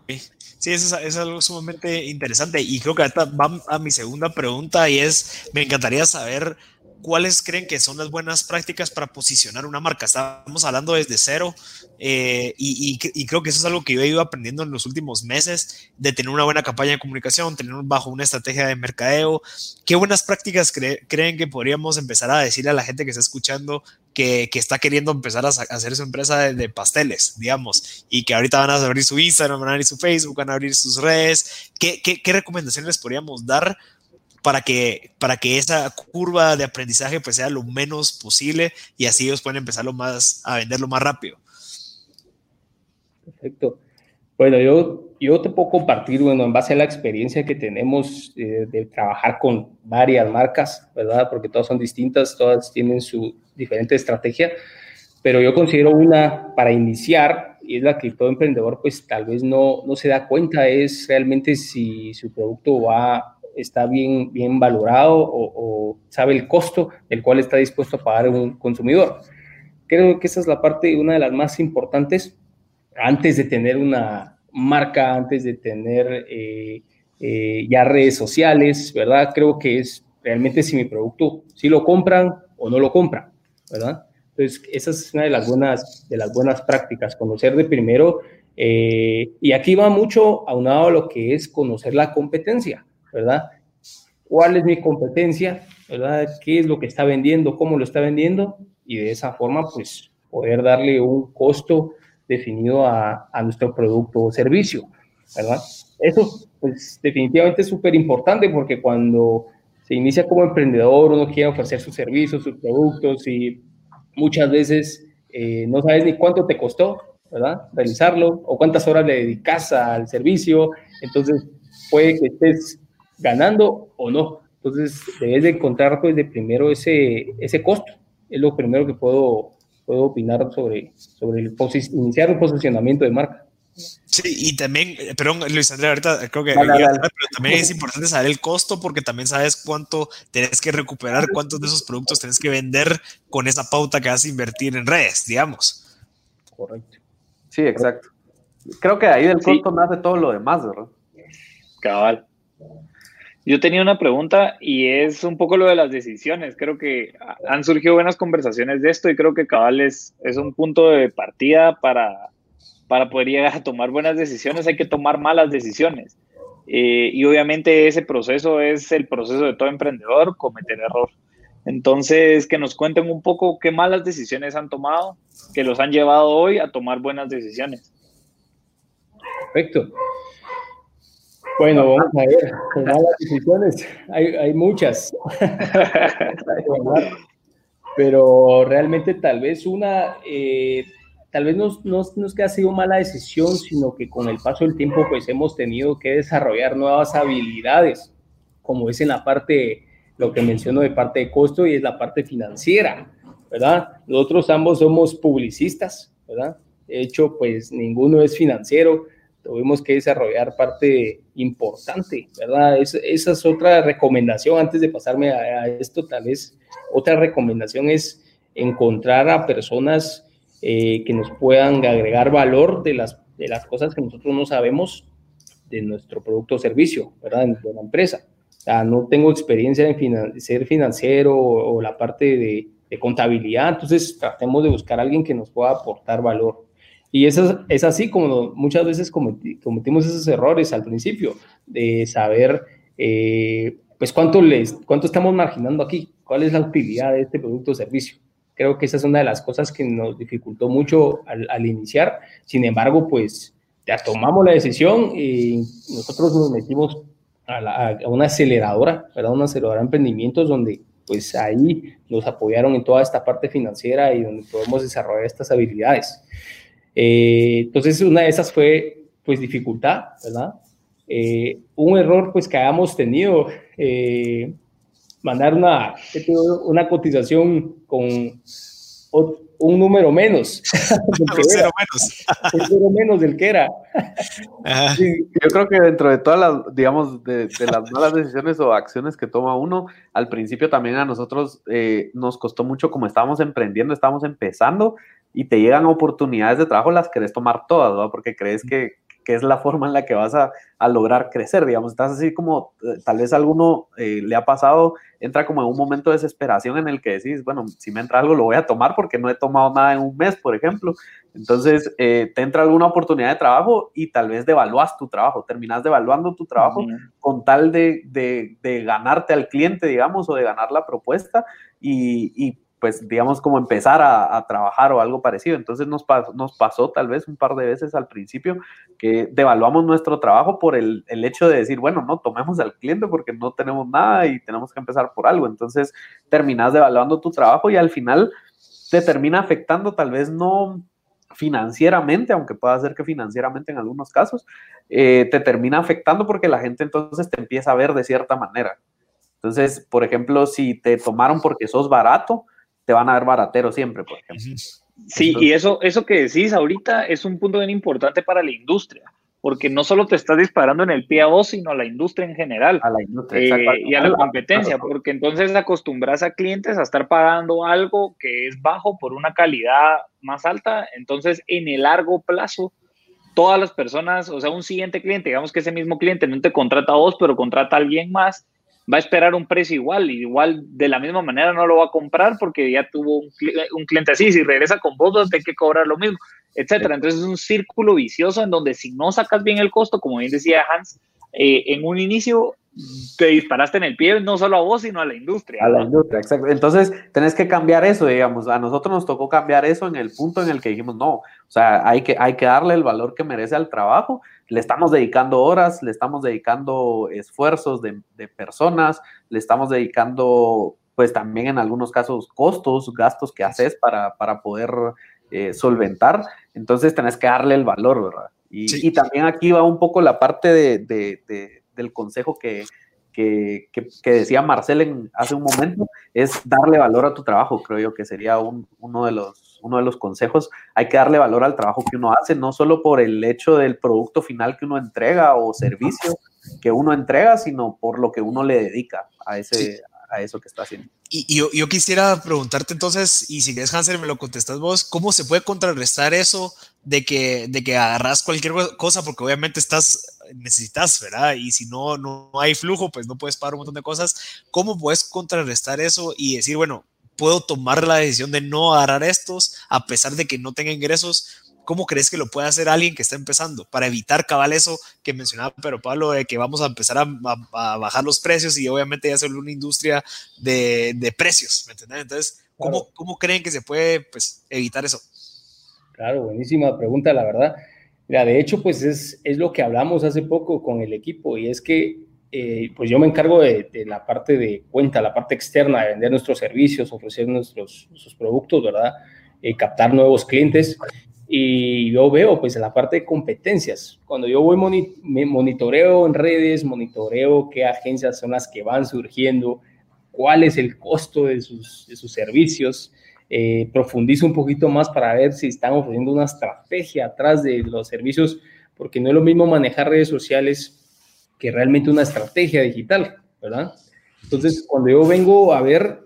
Sí, eso es, algo sumamente interesante y creo que ahorita va a mi segunda pregunta y es, me encantaría saber ¿cuáles creen que son las buenas prácticas para posicionar una marca? Estamos hablando desde cero eh, y, creo que eso es algo que yo he ido aprendiendo en los últimos meses, de tener una buena campaña de comunicación, tener bajo una estrategia de mercadeo. ¿Qué buenas prácticas creen que podríamos empezar a decirle a la gente que está escuchando que, está queriendo empezar a, hacer su empresa de, pasteles, digamos, y que ahorita van a abrir su Instagram, van a abrir su Facebook, van a abrir sus redes? ¿Qué, qué, qué recomendaciones les podríamos dar? Para que, para que esa curva de aprendizaje pues sea lo menos posible y así ellos pueden empezar más, a venderlo más rápido. Perfecto. Bueno, yo, yo te puedo compartir, bueno, en base a la experiencia que tenemos eh, de trabajar con varias marcas, ¿verdad? Porque todas son distintas, todas tienen su diferente estrategia, pero yo considero una para iniciar, y es la que todo emprendedor pues tal vez no, no se da cuenta, es realmente si su producto va está bien, bien valorado o, sabe el costo del cual está dispuesto a pagar un consumidor. Creo que esa es la parte, una de las más importantes antes de tener una marca, antes de tener eh, eh, ya redes sociales, ¿verdad? Creo que es realmente si mi producto, si lo compran o no lo compran, ¿verdad? Entonces, esa es una de las buenas, de las buenas prácticas, conocer de primero, eh, y aquí va mucho aunado a lo que es conocer la competencia. ¿Verdad? ¿Cuál es mi competencia? ¿verdad? ¿Qué es lo que está vendiendo? ¿Cómo lo está vendiendo? Y de esa forma, pues, poder darle un costo definido a, nuestro producto o servicio, ¿verdad? Eso, pues, definitivamente es súper importante porque cuando se inicia como emprendedor, uno quiere ofrecer sus servicios, sus productos y muchas veces eh, no sabes ni cuánto te costó, ¿verdad? Realizarlo o cuántas horas le dedicas al servicio. Entonces, puede que estés ganando o no. Entonces, debes de encontrar pues de primero ese, ese costo. Es lo primero que puedo, puedo opinar sobre, sobre el iniciar un posicionamiento de marca. Sí, y también, eh, perdón, Luis Andrés, ahorita creo que pero también es importante saber el costo porque también sabes cuánto tenés que recuperar, cuántos de esos productos tenés que vender con esa pauta que vas a invertir en redes, digamos. Correcto. Sí, exacto. Creo que ahí del costo nace todo lo demás, ¿verdad? Cabal. Yo tenía una pregunta y es un poco lo de las decisiones. Creo que han surgido buenas conversaciones de esto y creo que cabal es, un punto de partida para, para poder llegar a tomar buenas decisiones. Hay que tomar malas decisiones. Eh, y obviamente ese proceso es el proceso de todo emprendedor, cometer error. Entonces, que nos cuenten un poco qué malas decisiones han tomado, que los han llevado hoy a tomar buenas decisiones. Perfecto. Bueno, vamos a ver, las decisiones, hay, hay muchas. (laughs) Pero realmente tal vez una, eh, tal vez no, no, no, es que ha sido mala decisión, sino que con el paso del tiempo pues hemos tenido que desarrollar nuevas habilidades, como es en la parte, lo que menciono de parte de costo y es la parte financiera, ¿verdad? Nosotros ambos somos publicistas, ¿verdad? De hecho, pues ninguno es financiero, tuvimos que desarrollar parte importante, ¿verdad? esa es otra recomendación antes de pasarme a, esto, tal vez otra recomendación es encontrar a personas eh, que nos puedan agregar valor de las, de las cosas que nosotros no sabemos de nuestro producto o servicio, ¿verdad? De la empresa. O sea, no tengo experiencia en ser financiero o, la parte de, de contabilidad, entonces tratemos de buscar a alguien que nos pueda aportar valor. Y eso es así como muchas veces cometimos esos errores al principio, de saber, eh, pues, cuánto, les, cuánto estamos marginando aquí, cuál es la utilidad de este producto o servicio. Creo que esa es una de las cosas que nos dificultó mucho al, iniciar. Sin embargo, pues, ya tomamos la decisión y nosotros nos metimos a, una aceleradora, ¿verdad? Una aceleradora de emprendimientos donde pues ahí nos apoyaron en toda esta parte financiera y donde podemos desarrollar estas habilidades. Eh, entonces, una de esas fue, pues, dificultad, ¿verdad? Eh, un error, pues, que hayamos tenido, eh, mandar una, una cotización con un número menos. (laughs) un cero menos. (laughs) un cero menos del que era. yo creo que dentro de todas las, digamos, de, las malas decisiones o acciones que toma uno, al principio también a nosotros eh, nos costó mucho como estábamos emprendiendo, estábamos empezando y te llegan oportunidades de trabajo, las querés tomar todas, ¿no? Porque crees que, que es la forma en la que vas a, a lograr crecer, digamos, estás así como, eh, tal vez a alguno eh, le ha pasado, entra como en un momento de desesperación en el que decís, bueno, si me entra algo lo voy a tomar porque no he tomado nada en un mes, por ejemplo, entonces eh, te entra alguna oportunidad de trabajo y tal vez devaluas tu trabajo, terminas devaluando tu trabajo con tal de, de, de, ganarte al cliente, digamos, o de ganar la propuesta y, y pues digamos como empezar a, trabajar o algo parecido. Entonces nos, pasó tal vez un par de veces al principio que devaluamos nuestro trabajo por el, hecho de decir, bueno, no, tomemos al cliente porque no tenemos nada y tenemos que empezar por algo. Entonces terminas devaluando tu trabajo y al final te termina afectando tal vez no financieramente, aunque pueda ser que financieramente en algunos casos, eh, te termina afectando porque la gente entonces te empieza a ver de cierta manera. Entonces, por ejemplo, si te tomaron porque sos barato, te van a ver baratero siempre, por ejemplo. Sí, y eso, eso que decís ahorita es un punto bien importante para la industria, porque no solo te estás disparando en el pie a vos, sino a la industria en general. A la industria, eh, y a la competencia, porque entonces acostumbras a clientes a estar pagando algo que es bajo por una calidad más alta, entonces en el largo plazo todas las personas, o sea, un siguiente cliente, digamos que ese mismo cliente no te contrata a vos, pero contrata a alguien más, va a esperar un precio igual, igual de la misma manera no lo va a comprar porque ya tuvo un, cliente así, si regresa con vos, hay que cobrar lo mismo, etcétera. Entonces es un círculo vicioso en donde si no sacas bien el costo, como bien decía Hans, eh, en un inicio te disparaste en el pie no solo a vos, sino a la industria. A la industria, exacto. Entonces, tenés que cambiar eso, digamos. A nosotros nos tocó cambiar eso en el punto en el que dijimos, no, o sea, hay que, hay que darle el valor que merece al trabajo. Le estamos dedicando horas, le estamos dedicando esfuerzos de, personas, le estamos dedicando, pues también en algunos casos, costos, gastos que haces para, para poder eh, solventar. Entonces, tenés que darle el valor, ¿verdad? Y, también aquí va un poco la parte de del consejo que, que, decía Marcel en, hace un momento, es darle valor a tu trabajo, creo yo que sería uno, de los, uno de los consejos. Hay que darle valor al trabajo que uno hace, no solo por el hecho del producto final que uno entrega o servicio que uno entrega, sino por lo que uno le dedica a, ese, a eso que está haciendo. Y, yo, yo, quisiera preguntarte entonces, y si quieres Hansel me lo contestas vos, ¿cómo se puede contrarrestar eso de que, de que agarras cualquier cosa? Porque obviamente estás, necesitas, ¿verdad? Y si no, no hay flujo, pues no puedes pagar un montón de cosas. ¿Cómo puedes contrarrestar eso y decir, bueno, puedo tomar la decisión de no agarrar estos a pesar de que no tenga ingresos? ¿Cómo crees que lo puede hacer alguien que está empezando para evitar cabal eso que mencionaba pero Pablo, de que vamos a empezar a, bajar los precios y obviamente ya ser una industria de, de precios, ¿me entiendes? Entonces, ¿cómo, ¿cómo, creen que se puede pues, evitar eso? Claro, buenísima pregunta, la verdad. Mira, de hecho, pues es, es lo que hablamos hace poco con el equipo y es que eh, pues yo me encargo de, la parte de cuenta, la parte externa, de vender nuestros servicios, ofrecer nuestros, nuestros productos, ¿verdad? Eh, captar nuevos clientes y yo veo, pues, en la parte de competencias, cuando yo voy, me monitoreo en redes, monitoreo qué agencias son las que van surgiendo, cuál es el costo de sus, de sus servicios, eh, profundizo un poquito más para ver si están ofreciendo una estrategia atrás de los servicios, porque no es lo mismo manejar redes sociales que realmente una estrategia digital, ¿verdad? Entonces, cuando yo vengo a ver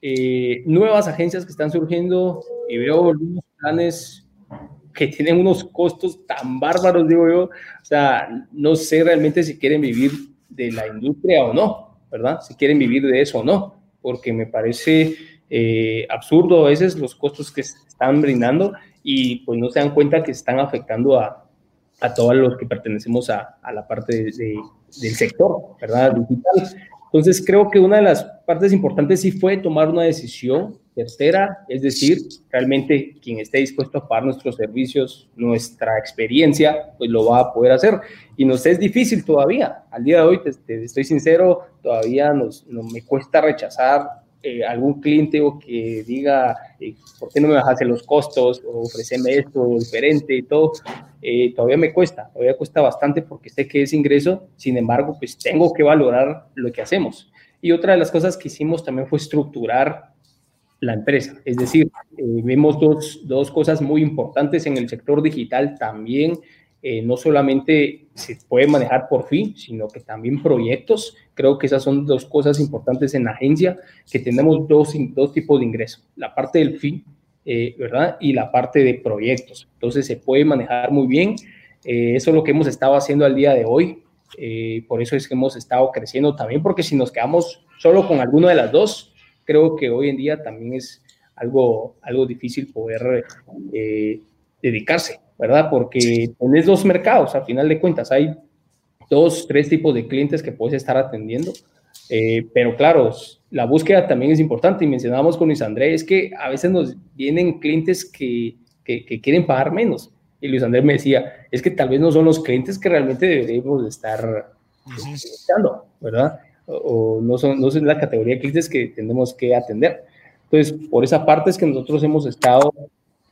eh, nuevas agencias que están surgiendo y veo algunos planes que tienen unos costos tan bárbaros, digo yo. O sea, no sé realmente si quieren vivir de la industria o no, ¿verdad? Si quieren vivir de eso o no, porque me parece eh, absurdo a veces los costos que están brindando y pues no se dan cuenta que están afectando a, a todos los que pertenecemos a, a la parte del sector, ¿verdad? Digital. Entonces creo que una de las partes importantes sí fue tomar una decisión tercera, es decir, realmente quien esté dispuesto a pagar nuestros servicios, nuestra experiencia, pues lo va a poder hacer. Y nos es difícil todavía. Al día de hoy, te, estoy sincero, todavía nos, me cuesta rechazar eh, algún cliente o que diga, eh, ¿por qué no me bajas los costos? O ofreceme esto diferente y todo. Eh, todavía me cuesta, todavía cuesta bastante porque sé que es ingreso, sin embargo, pues tengo que valorar lo que hacemos. Y otra de las cosas que hicimos también fue estructurar la empresa. Es decir, eh, vemos dos, dos, cosas muy importantes en el sector digital también. Eh, no solamente se puede manejar por fin, sino que también proyectos. Creo que esas son dos cosas importantes en la agencia, que tenemos dos, dos tipos de ingresos. La parte del fin, eh, ¿verdad? Y la parte de proyectos. Entonces se puede manejar muy bien. eso es lo que hemos estado haciendo al día de hoy. por eso es que hemos estado creciendo también, porque si nos quedamos solo con alguno de las dos, creo que hoy en día también es algo, algo difícil poder eh, dedicarse, ¿verdad? Porque tenés dos mercados, a final de cuentas, hay dos, tres tipos de clientes que puedes estar atendiendo, eh, pero claro, la búsqueda también es importante y mencionábamos con Luis Andrés, es que a veces nos vienen clientes que, que, quieren pagar menos. Y Luis Andrés me decía, es que tal vez no son los clientes que realmente deberíamos estar buscando, ¿verdad? o no son, no son la categoría de clientes que tenemos que atender. Entonces, por esa parte es que nosotros hemos estado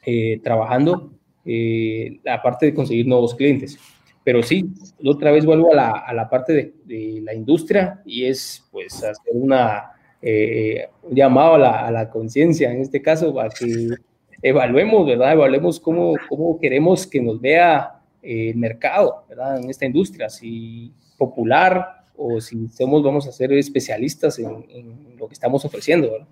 eh, trabajando eh, la parte de conseguir nuevos clientes. Pero sí, otra vez vuelvo a la, a la parte de, la industria y es pues hacer una, eh, un llamado a la, a la conciencia, en este caso, a que evaluemos, ¿verdad? Evaluemos cómo, cómo queremos que nos vea el mercado, ¿verdad? En esta industria, si popular, o si somos, vamos a ser especialistas en, en lo que estamos ofreciendo. ¿verdad?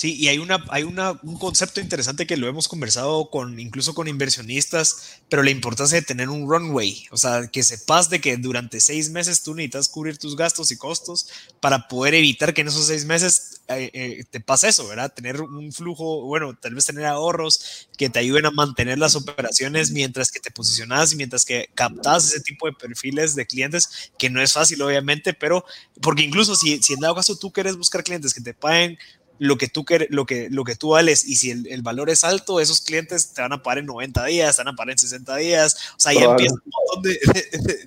Sí, y hay, una, hay una, un concepto interesante que lo hemos conversado con incluso con inversionistas, pero la importancia de tener un runway, o sea, que sepas de que durante seis meses tú necesitas cubrir tus gastos y costos para poder evitar que en esos seis meses eh, eh, te pase eso, ¿verdad? Tener un flujo, bueno, tal vez tener ahorros que te ayuden a mantener las operaciones mientras que te posicionas y mientras que captas ese tipo de perfiles de clientes, que no es fácil, obviamente, pero porque incluso si, si en dado caso tú quieres buscar clientes que te paguen lo que tú, lo que, lo que tú vales y si el, valor es alto, esos clientes te van a pagar en 90 días, te van a pagar en 60 días, o sea, ya empieza un montón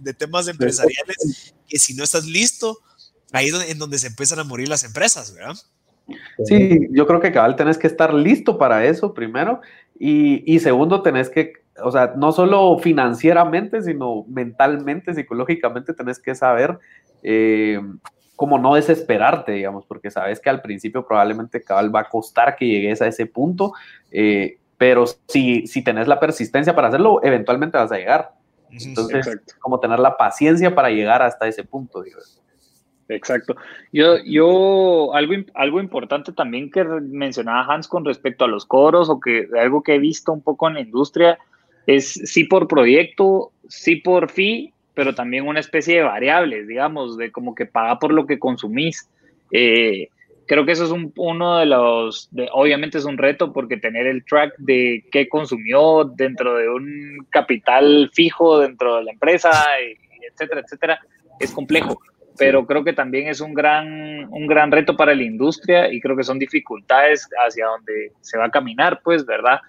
de, temas empresariales que si no estás listo, ahí es en donde se empiezan a morir las empresas, ¿verdad? Sí, yo creo que cabal tenés que estar listo para eso primero y, y segundo tenés que, o sea, no solo financieramente, sino mentalmente, psicológicamente tenés que saber eh, como no desesperarte, digamos, porque sabes que al principio probablemente cabal va a costar que llegues a ese punto, eh, pero si, si tenés la persistencia para hacerlo, eventualmente vas a llegar. Entonces, como tener la paciencia para llegar hasta ese punto, digo. Exacto. Yo, yo, algo, algo importante también que mencionaba Hans con respecto a los coros o que algo que he visto un poco en la industria es sí por proyecto, sí por fee pero también una especie de variables, digamos, de como que paga por lo que consumís. Eh, creo que eso es uno de los, obviamente es un reto porque tener el track de qué consumió dentro de un capital fijo dentro de la empresa, etcétera, etcétera, es complejo. Pero creo que también es un gran, un gran reto para la industria y creo que son dificultades hacia donde se va a caminar, pues, ¿verdad?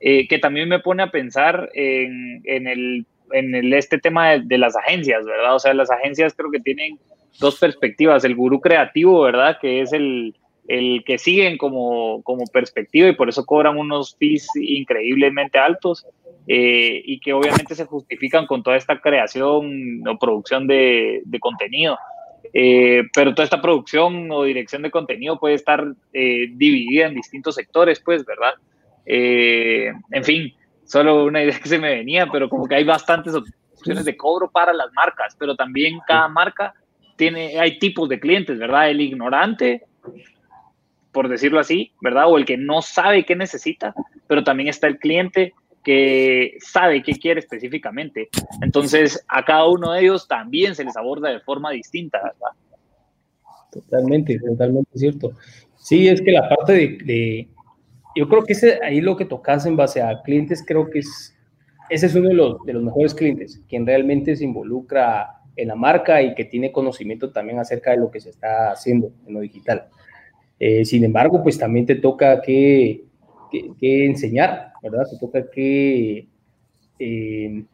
Eh, que también me pone a pensar en, en el en el, este tema de, las agencias, ¿verdad? O sea, las agencias creo que tienen dos perspectivas. El gurú creativo, ¿verdad? Que es el, el que siguen como, como perspectiva y por eso cobran unos fees increíblemente altos eh, y que obviamente se justifican con toda esta creación o producción de, de contenido. Eh, pero toda esta producción o dirección de contenido puede estar eh, dividida en distintos sectores, pues, ¿verdad? en fin, solo una idea (laughs) que se me venía, pero como que hay bastantes opciones de cobro para las marcas, pero también cada marca tiene, hay tipos de clientes, ¿verdad? El ignorante, por decirlo así, ¿verdad? O el que no sabe qué necesita, pero también está el cliente que sabe qué quiere específicamente. Entonces, a cada uno de ellos también se les aborda de forma distinta, ¿verdad? Totalmente, totalmente cierto. Sí, es que la parte de yo creo que ese, ahí lo que tocas en base a clientes, creo que es, ese es uno de los, de los mejores clientes, quien realmente se involucra en la marca y que tiene conocimiento también acerca de lo que se está haciendo en lo digital. Eh, sin embargo, pues también te toca que, que, enseñar, ¿verdad? Te toca que eh,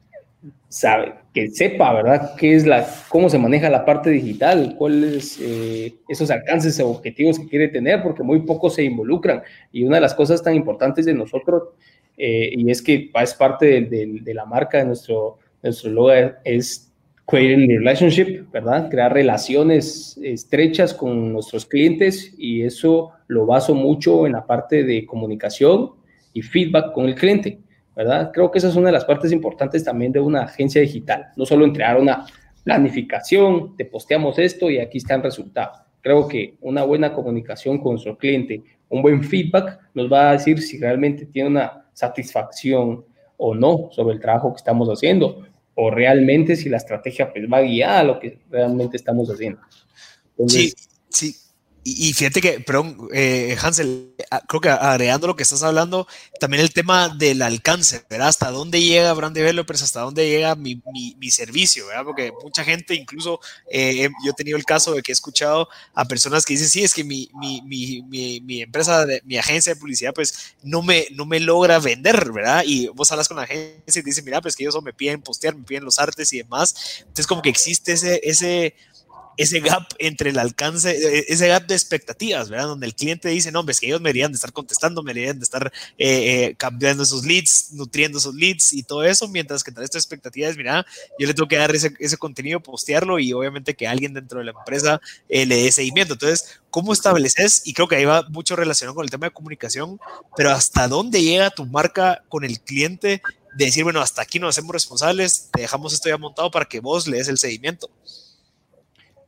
sabe, que sepa, ¿verdad? ¿Qué es la, cómo se maneja la parte digital, cuáles eh, esos alcances o objetivos que quiere tener, porque muy pocos se involucran. Y una de las cosas tan importantes de nosotros, eh, y es que es parte de, la marca de nuestro, nuestro logo, es creating relationship, ¿verdad? Crear relaciones estrechas con nuestros clientes y eso lo baso mucho en la parte de comunicación y feedback con el cliente, ¿verdad? Creo que esa es una de las partes importantes también de una agencia digital, no solo entregar una planificación, te posteamos esto y aquí está el resultado. Creo que una buena comunicación con nuestro cliente, un buen feedback nos va a decir si realmente tiene una satisfacción o no sobre el trabajo que estamos haciendo o realmente si la estrategia pues, va guiada a lo que realmente estamos haciendo. sí, sí. Y, fíjate que, perdón, eh, Hansel, creo que agregando lo que estás hablando, también el tema del alcance, ¿verdad? Hasta dónde llega Brand Developers, hasta dónde llega mi, mi, servicio, ¿verdad? Porque mucha gente, incluso eh, yo he tenido el caso de que he escuchado a personas que dicen, sí, es que mi, mi empresa, mi agencia de publicidad, pues no me, no me logra vender, ¿verdad? Y vos hablas con la agencia y dicen, mira, pues que ellos me piden postear, me piden los artes y demás. Entonces, como que existe ese, ese ese gap entre el alcance, e, ese gap de expectativas, ¿verdad? Donde el cliente dice, no, es que ellos me deberían de estar contestando, me deberían de estar eh, eh, cambiando esos leads, nutriendo esos leads y todo eso, mientras que tal esta expectativa es, mira, yo le tengo que dar ese, contenido, postearlo y obviamente que alguien dentro de la empresa eh, le dé seguimiento. Entonces, ¿cómo estableces? Y creo que ahí va mucho relacionado con el tema de comunicación, pero hasta dónde llega tu marca con el cliente de decir, bueno, hasta aquí nos hacemos responsables, te dejamos esto ya montado para que vos le des el seguimiento.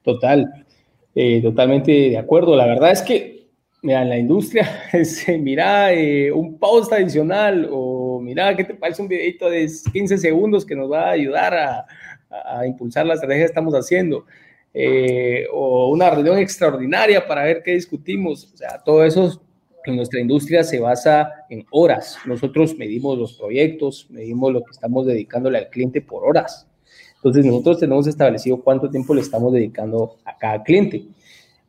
Total, eh, totalmente de acuerdo. La verdad es que, mira, en la industria, (laughs) es, mira, eh, un post adicional o mira, ¿qué te parece un videito de 15 segundos que nos va a ayudar a, impulsar la estrategia que estamos haciendo? Eh, o una reunión extraordinaria para ver qué discutimos. O sea, todo eso en nuestra industria se basa en horas. Nosotros medimos los proyectos, medimos lo que estamos dedicándole al cliente por horas. Entonces nosotros tenemos establecido cuánto tiempo le estamos dedicando a cada cliente.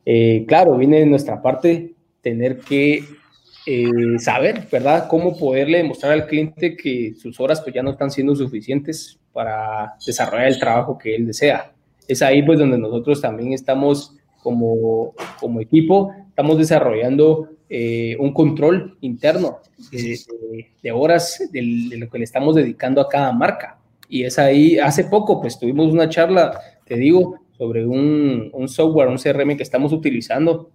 Eh, claro, viene de nuestra parte tener que eh, saber, ¿verdad? Cómo poderle demostrar al cliente que sus horas pues ya no están siendo suficientes para desarrollar el trabajo que él desea. Es ahí pues donde nosotros también estamos como, como equipo, estamos desarrollando eh, un control interno de, horas de, lo que le estamos dedicando a cada marca. Y es ahí, hace poco, pues tuvimos una charla, te digo, sobre un, un software, un CRM que estamos utilizando.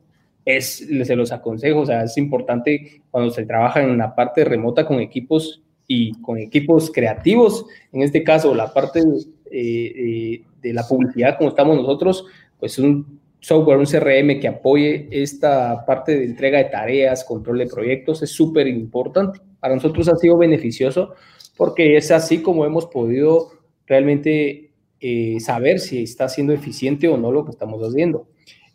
Es, se los aconsejo, o sea, es importante cuando se trabaja en la parte remota con equipos y con equipos creativos, en este caso la parte eh, de la publicidad como estamos nosotros, pues un software, un CRM que apoye esta parte de entrega de tareas, control de proyectos, es súper importante. Para nosotros ha sido beneficioso porque es así como hemos podido realmente eh, saber si está siendo eficiente o no lo que estamos haciendo.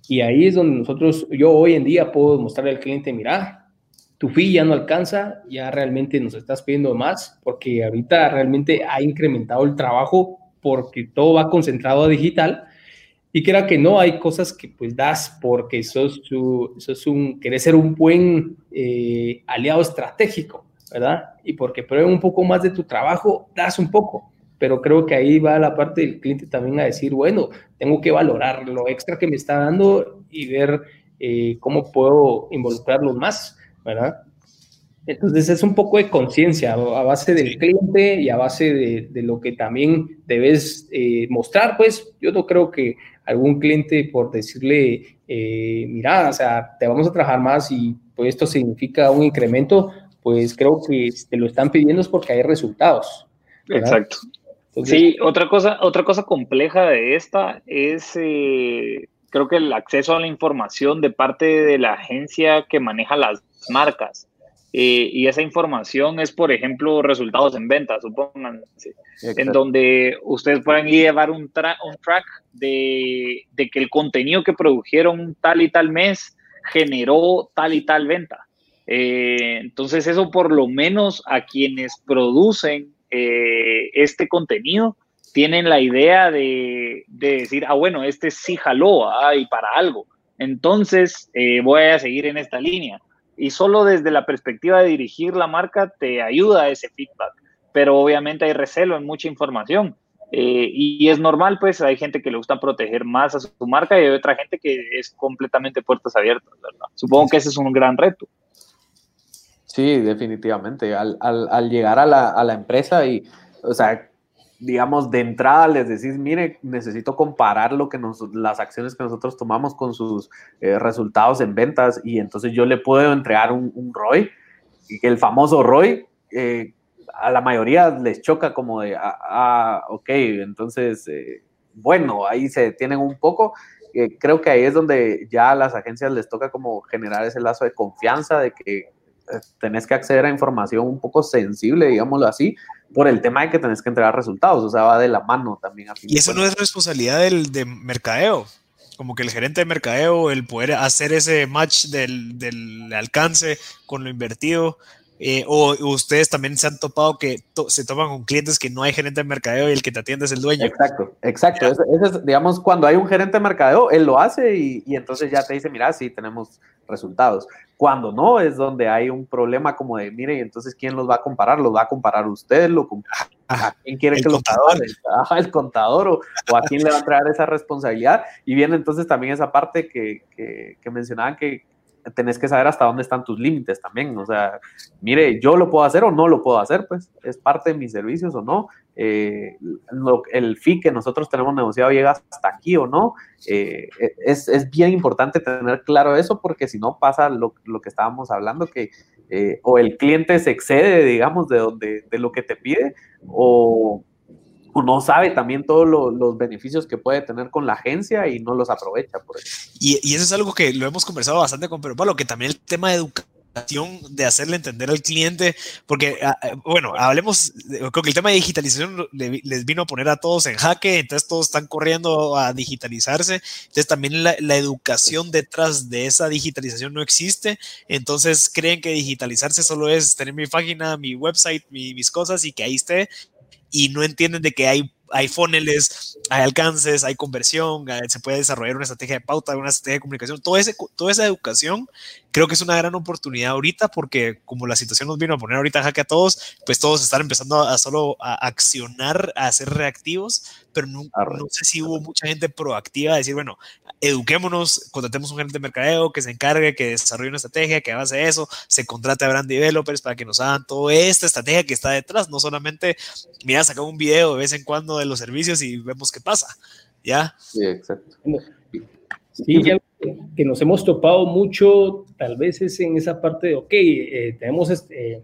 Y ahí es donde nosotros, yo hoy en día puedo mostrarle al cliente, mira, tu fee ya no alcanza, ya realmente nos estás pidiendo más, porque ahorita realmente ha incrementado el trabajo porque todo va concentrado a digital. Y creo que no, hay cosas que pues das porque sos, sos un, querés ser un buen eh, aliado estratégico. ¿Verdad? Y porque prueben un poco más de tu trabajo, das un poco. Pero creo que ahí va la parte del cliente también a decir, bueno, tengo que valorar lo extra que me está dando y ver eh, cómo puedo involucrarlo más, ¿verdad? Entonces es un poco de conciencia a base del cliente y a base de, lo que también debes eh, mostrar, pues yo no creo que algún cliente por decirle, eh, mira, o sea, te vamos a trabajar más y pues esto significa un incremento, pues creo que te lo están pidiendo es porque hay resultados. Exacto. sí, otra cosa, otra cosa compleja de esta es, eh, creo que el acceso a la información de parte de la agencia que maneja las marcas. Eh, y esa información es, por ejemplo, resultados en ventas, supónganse, en donde ustedes pueden llevar un, un track de, de que el contenido que produjeron tal y tal mes generó tal y tal venta. Eh, entonces eso por lo menos a quienes producen eh, este contenido tienen la idea de, decir, ah, bueno, este sí jaló ah, y para algo. Entonces eh, voy a seguir en esta línea. Y solo desde la perspectiva de dirigir la marca te ayuda ese feedback. Pero obviamente hay recelo en mucha información. y, es normal, pues hay gente que le gusta proteger más a su marca y hay otra gente que es completamente puertas abiertas, ¿verdad? Supongo que ese es un gran reto. Sí, definitivamente. Al, al, llegar a la, a la, empresa y, o sea, digamos, de entrada les decís, mire, necesito comparar lo que nos, las acciones que nosotros tomamos con sus eh, resultados en ventas y entonces yo le puedo entregar un, un ROI, y el famoso ROI, eh, a la mayoría les choca como de, ah, ah ok, entonces, eh, bueno, ahí se detienen un poco. creo que ahí es donde ya a las agencias les toca como generar ese lazo de confianza de que tenés que acceder a información un poco sensible, digámoslo así, por el tema de que tenés que entregar resultados, o sea, va de la mano también. y eso no es responsabilidad del de mercadeo, como que el gerente de mercadeo, el poder hacer ese match del, del alcance con lo invertido, eh, o ustedes también se han topado que se toman con clientes que no hay gerente de mercadeo y el que te atiende es el dueño. Exacto, exacto. Eso, es, digamos, cuando hay un gerente de mercadeo, él lo hace y, y, entonces ya te dice, mira, sí, tenemos resultados. Cuando no, es donde hay un problema como de, mire, y entonces, ¿quién los va a comparar? ¿Los va a comparar usted? ¿Lo, ¿A quién quiere que contador. lo el contador o, o, a quién le va a traer esa responsabilidad? Y viene entonces también esa parte que, que, que mencionaban que, tenés que saber hasta dónde están tus límites también. O sea, mire, yo lo puedo hacer o no lo puedo hacer, pues es parte de mis servicios o no. Eh, el fee que nosotros tenemos negociado llega hasta aquí o no. Eh, es, es, bien importante tener claro eso porque si no pasa lo, lo que estábamos hablando, que eh, o el cliente se excede, digamos, de, donde, de lo que te pide o no sabe también todos los beneficios que puede tener con la agencia y no los aprovecha. Por. Y, y, eso es algo que lo hemos conversado bastante con Pedro Pablo, que también el tema de educación de hacerle entender al cliente, porque, ah, ah, bueno, hablemos, creo que el tema de digitalización les vino a poner a todos en jaque, entonces todos están corriendo a digitalizarse, entonces también la, la educación detrás de esa digitalización no existe, entonces creen que digitalizarse solo es tener mi página, mi website, mis cosas y que ahí esté, y no entienden de que hay hay funnels, hay alcances, hay conversión, se puede desarrollar una estrategia de pauta, una estrategia de comunicación, todo ese, toda esa educación creo que es una gran oportunidad ahorita porque como la situación nos vino a poner ahorita jaque a todos, pues todos están empezando a, solo a accionar, a ser reactivos, pero no, no, sé si hubo mucha gente proactiva a decir, bueno, eduquémonos, contratemos un gerente de mercadeo que se encargue, que desarrolle una estrategia, que haga eso, se contrate a brand developers para que nos hagan toda esta estrategia que está detrás, no solamente, mira, sacar un video de vez en cuando de los servicios y vemos qué pasa, ¿ya? Sí, exacto. Sí, ya que nos hemos topado mucho, tal vez es en esa parte de, ok, eh, tenemos, este,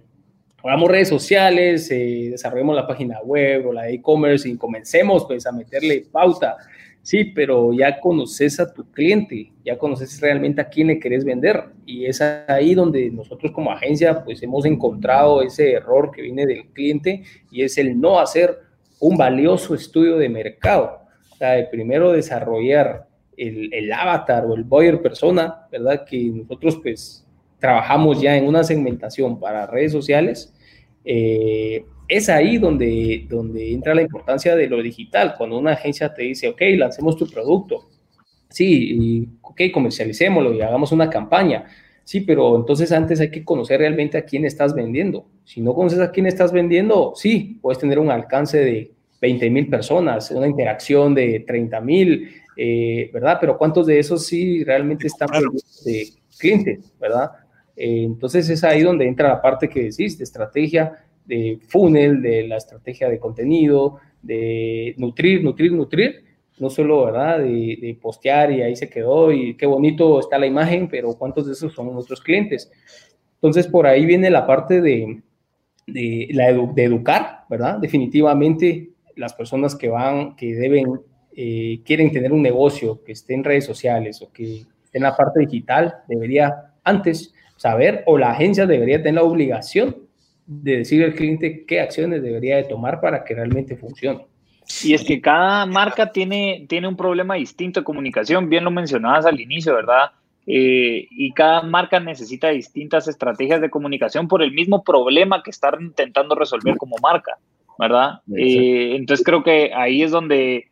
hagamos redes sociales, eh, desarrollemos la página web o la e-commerce y comencemos pues a meterle pauta. Sí, pero ya conoces a tu cliente, ya conoces realmente a quién le querés vender y es ahí donde nosotros como agencia pues hemos encontrado ese error que viene del cliente y es el no hacer un valioso estudio de mercado. O sea, de primero desarrollar el, avatar o el buyer persona, ¿verdad? Que nosotros pues trabajamos ya en una segmentación para redes sociales. Eh, es ahí donde, donde entra la importancia de lo digital. Cuando una agencia te dice, ok, lancemos tu producto, sí, ok, comercialicémoslo y hagamos una campaña. Sí, pero entonces antes hay que conocer realmente a quién estás vendiendo. Si no conoces a quién estás vendiendo, sí, puedes tener un alcance de 20 mil personas, una interacción de 30 mil, eh, ¿verdad? Pero ¿cuántos de esos sí realmente están de clientes, ¿verdad? Eh, entonces es ahí donde entra la parte que decís, de estrategia, de funnel, de la estrategia de contenido, de nutrir, nutrir, nutrir, no solo, ¿verdad? De, postear y ahí se quedó y qué bonito está la imagen, pero ¿cuántos de esos son nuestros clientes? Entonces por ahí viene la parte de, de, la de educar, ¿verdad? Definitivamente las personas que van, que deben eh, quieren tener un negocio que esté en redes sociales o que esté en la parte digital, debería antes saber o la agencia debería tener la obligación de decir al cliente qué acciones debería de tomar para que realmente funcione. Y es que cada marca tiene, tiene un problema distinto de comunicación, bien lo mencionabas al inicio, ¿verdad? Eh, y cada marca necesita distintas estrategias de comunicación por el mismo problema que están intentando resolver como marca, ¿verdad? Eh, entonces creo que ahí es donde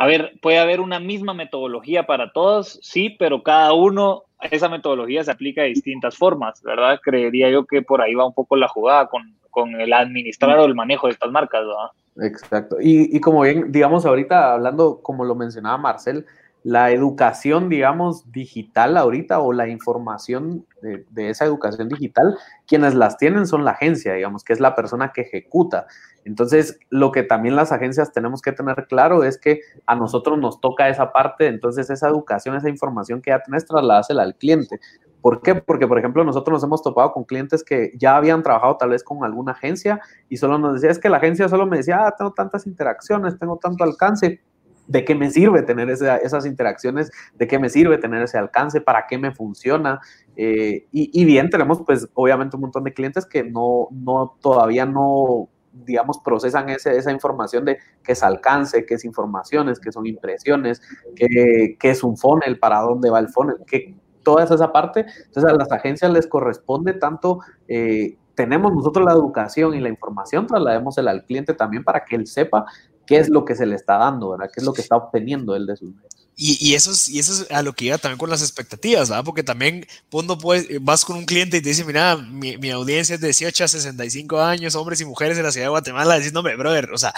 a ver, puede haber una misma metodología para todos, sí, pero cada uno, esa metodología se aplica de distintas formas, ¿verdad? Creería yo que por ahí va un poco la jugada con, el administrar o el manejo de estas marcas, ¿verdad? Exacto. Y, como bien, digamos, ahorita hablando, como lo mencionaba Marcel, la educación, digamos, digital ahorita o la información de, esa educación digital, quienes las tienen son la agencia, digamos, que es la persona que ejecuta. Entonces, lo que también las agencias tenemos que tener claro es que a nosotros nos toca esa parte, entonces esa educación, esa información que ya tienes, trasladásela al cliente. ¿Por qué? Porque, por ejemplo, nosotros nos hemos topado con clientes que ya habían trabajado tal vez con alguna agencia y solo nos decía, es que la agencia solo me decía, ah, tengo tantas interacciones, tengo tanto alcance, de qué me sirve tener esas interacciones, de qué me sirve tener ese alcance, para qué me funciona. Eh, y, bien, tenemos pues obviamente un montón de clientes que no, no todavía no, digamos, procesan esa información de qué es alcance, qué es informaciones, qué son impresiones, qué, qué es un funnel, para dónde va el funnel, qué, toda esa parte. Entonces a las agencias les corresponde tanto... Eh, tenemos nosotros la educación y la información, trasladémosela al cliente también para que él sepa qué es lo que se le está dando, ¿verdad? ¿Qué es lo que está obteniendo él de sus medios? Y, eso es, y eso es a lo que iba también con las expectativas, ¿verdad? Porque también cuando puedes, vas con un cliente y te dice, mira, mi, audiencia es de 18 a 65 años, hombres y mujeres en la ciudad de Guatemala, decís, no, brother, o sea,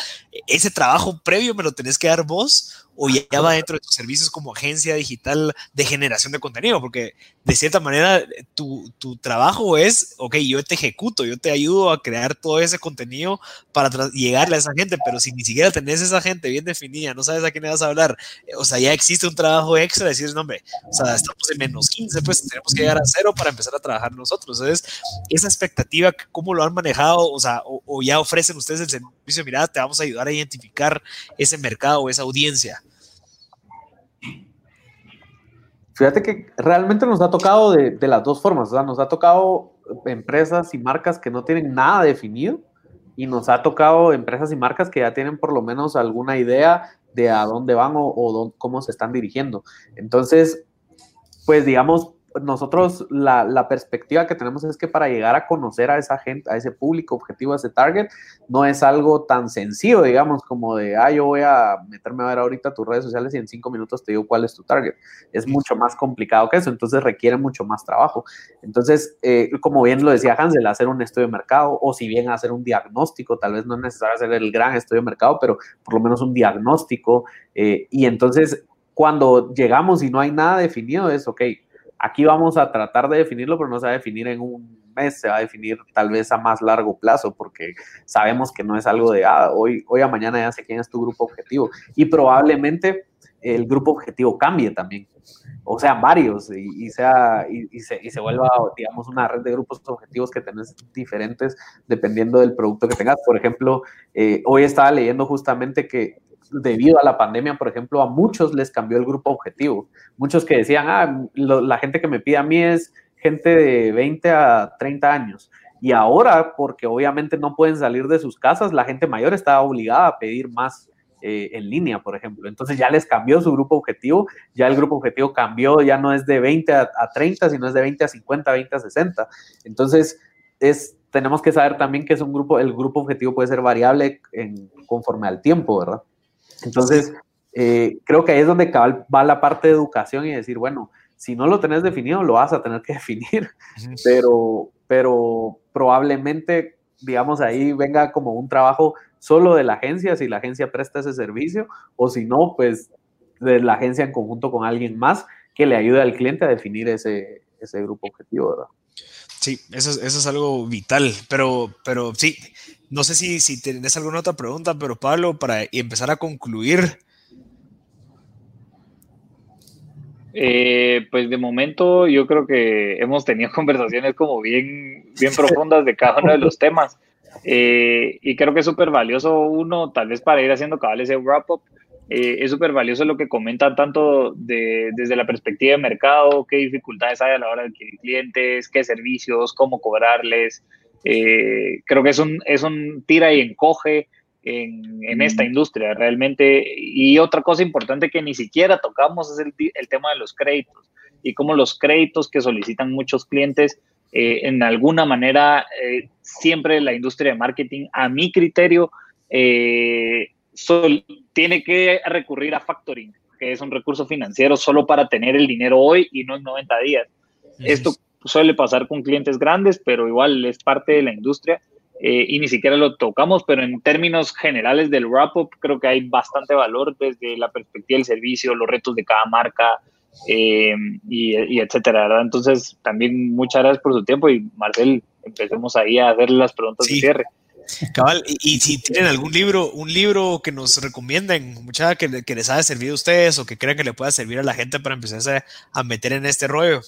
ese trabajo previo me lo tenés que dar vos o ya va dentro de tus servicios como agencia digital de generación de contenido, porque de cierta manera tu, tu, trabajo es, ok, yo te ejecuto, yo te ayudo a crear todo ese contenido para llegarle a esa gente, pero si ni siquiera tenés esa gente bien definida, no sabes a quién le vas a hablar, o sea, ya existe un trabajo extra, decir, no, hombre, o sea, estamos en menos 15, pues tenemos que llegar a cero para empezar a trabajar nosotros. Entonces, esa expectativa, ¿cómo lo han manejado? O sea, o, o ya ofrecen ustedes el servicio, mira, te vamos a ayudar a identificar ese mercado esa audiencia. Fíjate que realmente nos ha tocado de, las dos formas, o sea, nos ha tocado empresas y marcas que no tienen nada definido y nos ha tocado empresas y marcas que ya tienen por lo menos alguna idea de a dónde van o, o cómo se están dirigiendo. Entonces, pues digamos, nosotros la, la, perspectiva que tenemos es que para llegar a conocer a esa gente, a ese público objetivo, a ese target, no es algo tan sencillo, digamos, como de, ah, yo voy a meterme a ver ahorita tus redes sociales y en cinco minutos te digo cuál es tu target. Es mucho más complicado que eso, entonces requiere mucho más trabajo. Entonces, eh, como bien lo decía Hansel, hacer un estudio de mercado o si bien hacer un diagnóstico, tal vez no es necesario hacer el gran estudio de mercado, pero por lo menos un diagnóstico. Eh, y entonces, cuando llegamos y no hay nada definido, es, ok, Aquí vamos a tratar de definirlo, pero no se va a definir en un mes, se va a definir tal vez a más largo plazo, porque sabemos que no es algo de ah, hoy, hoy a mañana ya sé quién es tu grupo objetivo. Y probablemente el grupo objetivo cambie también, o sean varios, y, sea, y, se, y, se, vuelva, digamos, una red de grupos objetivos que tenés diferentes dependiendo del producto que tengas. Por ejemplo, eh, hoy estaba leyendo justamente que debido a la pandemia, por ejemplo, a muchos les cambió el grupo objetivo. Muchos que decían, ah, la gente que me pide a mí es gente de 20 a 30 años. Y ahora, porque obviamente no pueden salir de sus casas, la gente mayor está obligada a pedir más eh, en línea, por ejemplo. Entonces ya les cambió su grupo objetivo, ya el grupo objetivo cambió, ya no es de 20 a, 30, sino es de 20 a 50, 20 a 60. Entonces, es, tenemos que saber también que es un grupo, el grupo objetivo puede ser variable conforme al tiempo, ¿verdad? Entonces, eh, creo que ahí es donde va la parte de educación y decir, bueno, si no lo tenés definido, lo vas a tener que (laughs) definir, pero, pero probablemente, digamos, ahí venga como un trabajo solo de la agencia, si la agencia presta ese servicio, o si no, pues de la agencia en conjunto con alguien más que le ayude al cliente a definir ese, ese grupo objetivo, ¿verdad? Sí, eso, es algo vital, pero, pero sí, no sé si, si tenés alguna otra pregunta, pero Pablo, para empezar a concluir. Eh, pues de momento yo creo que hemos tenido (laughs) conversaciones como bien, bien profundas de cada uno de los temas. Eh, y creo que es súper valioso uno, tal vez para ir haciendo cabal ese wrap-up, eh, es súper valioso lo que comentan tanto de, desde la perspectiva de mercado, qué dificultades hay a la hora de adquirir clientes, qué servicios, cómo cobrarles. Eh, creo que es un, es un tira y encoge en, en, esta industria realmente. Y otra cosa importante que ni siquiera tocamos es el, el tema de los créditos y cómo los créditos que solicitan muchos clientes, eh, en alguna manera, siempre la industria de marketing, a mi criterio, sol, tiene que recurrir a factoring, que es un recurso financiero solo para tener el dinero hoy y no en 90 días. Esto suele pasar con clientes grandes, pero igual es parte de la industria. eh, y ni siquiera lo tocamos, pero en términos generales del wrap-up creo que hay bastante valor desde la perspectiva del servicio, los retos de cada marca eh, y, etcétera, ¿verdad? Entonces, también muchas gracias por su tiempo y Marcel, empecemos ahí a hacer las preguntas de cierre. Cabal, y, si tienen algún libro, un libro que nos recomienden, mucha que, les haya servido a ustedes o que crean que le pueda servir a la gente para empezarse a meter en este rollo.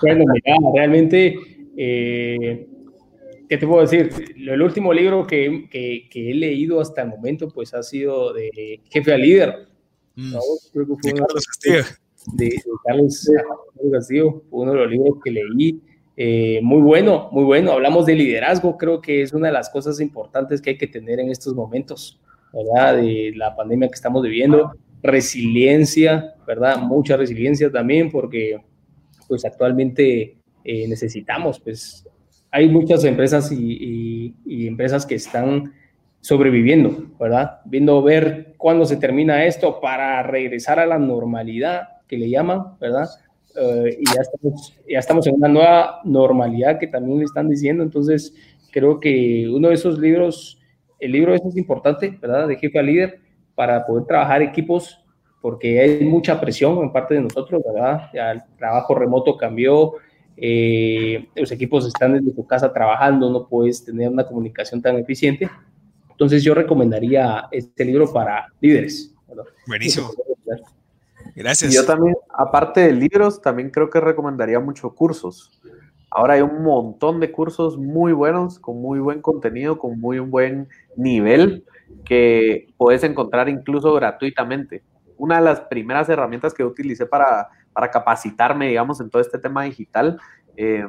Bueno, mira, realmente, eh, ¿qué te puedo decir? El último libro que, que, he leído hasta el momento, pues ha sido de Jefe al Líder. Mm. Creo que fue de. De, Carlos, Castillo, uno de los libros que leí. Eh, muy bueno, muy bueno. Hablamos de liderazgo, creo que es una de las cosas importantes que hay que tener en estos momentos, ¿verdad? De la pandemia que estamos viviendo resiliencia, ¿verdad? Mucha resiliencia también porque pues actualmente eh, necesitamos, pues hay muchas empresas y, empresas que están sobreviviendo, ¿verdad? Viendo ver cuándo se termina esto para regresar a la normalidad que le llaman, ¿verdad? Eh, y ya estamos, ya estamos en una nueva normalidad que también le están diciendo, entonces creo que uno de esos libros, el libro este es importante, ¿verdad? De jefe a líder, para poder trabajar equipos, porque hay mucha presión en parte de nosotros, ¿verdad? Ya el trabajo remoto cambió, eh, los equipos están desde tu casa trabajando, no puedes tener una comunicación tan eficiente. Entonces yo recomendaría este libro para líderes. Buenísimo. Gracias. yo también, aparte de libros, también creo que recomendaría mucho cursos. Ahora hay un montón de cursos muy buenos, con muy buen contenido, con muy buen nivel que puedes encontrar incluso gratuitamente. Una de las primeras herramientas que utilicé para, para capacitarme, digamos, en todo este tema digital, eh,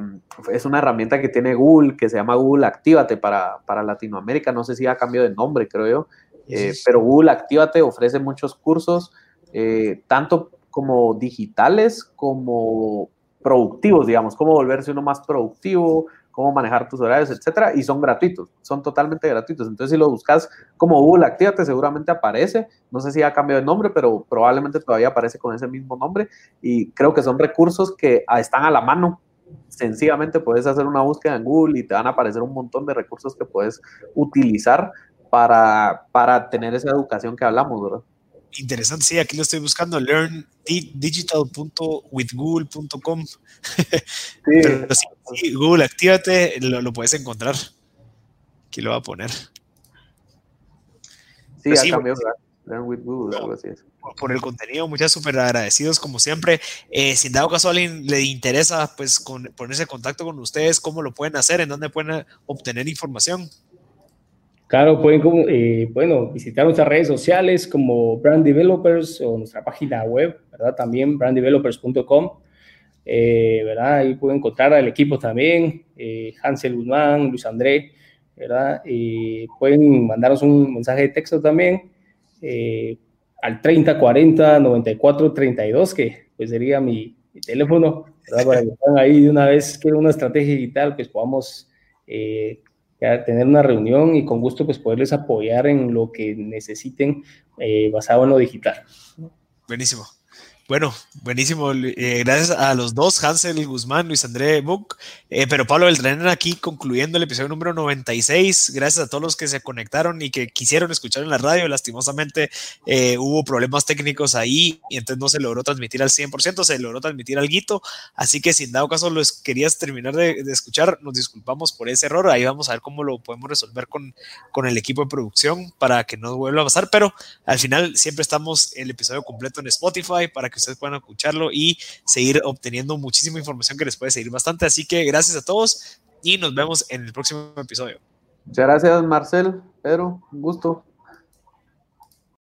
es una herramienta que tiene Google, que se llama Google Actívate para, para Latinoamérica. No sé si ha cambiado de nombre, creo yo. Eh, pero Google Actívate ofrece muchos cursos, eh, tanto como digitales como productivos, digamos, cómo volverse uno más productivo, cómo manejar tus horarios, etcétera, y son gratuitos, son totalmente gratuitos. Entonces, si lo buscas como Google Actívate, seguramente aparece. No sé si ha cambiado de nombre, pero probablemente todavía aparece con ese mismo nombre. Y creo que son recursos que ah, están a la mano. Sencillamente puedes hacer una búsqueda en Google y te van a aparecer un montón de recursos que puedes utilizar para, para tener esa educación que hablamos, ¿verdad? Interesante, sí, aquí lo estoy buscando, learndigital.withgoogle.com. (laughs) Sí, sí, Google, actívate, lo, puedes encontrar. Aquí lo voy a poner. Sí, ha cambiado, Learn with Google, algo así es. Por el contenido, muchas súper agradecidos como siempre. Eh, si en dado caso a alguien le interesa, pues con, ponerse en contacto con ustedes, ¿cómo lo pueden hacer? ¿En dónde pueden obtener información? Claro, pueden eh, bueno, visitar nuestras redes sociales como Brand Developers o nuestra página web, ¿verdad? También branddevelopers.com, eh, ¿verdad? Ahí pueden encontrar al equipo también, eh, Hansel Guzmán, Luis André, ¿verdad? Y pueden mandarnos un mensaje de texto también eh, al 3040 94 32, que pues sería mi, teléfono, ¿verdad? Para que estén ahí de una vez que una estrategia digital, pues podamos tener una reunión y con gusto pues poderles apoyar en lo que necesiten eh, basado en lo digital. Buenísimo. Bueno, buenísimo. Eh, gracias a los dos, Hansel Guzmán, Luis André Buc. Eh, pero Pablo Beltrán aquí concluyendo el episodio número 96. Gracias a todos los que se conectaron y que quisieron escuchar en la radio. Lastimosamente eh, hubo problemas técnicos ahí y entonces no se logró transmitir al 100%, se logró transmitir al guito. Así que si en dado caso los querías terminar de, escuchar, nos disculpamos por ese error. Ahí vamos a ver cómo lo podemos resolver con, con el equipo de producción para que no vuelva a pasar. Pero al final siempre estamos el episodio completo en Spotify para ustedes puedan escucharlo y seguir obteniendo muchísima información que les puede seguir bastante. Así que gracias a todos y nos vemos en el próximo episodio. Muchas gracias, Marcel. Pedro, un gusto.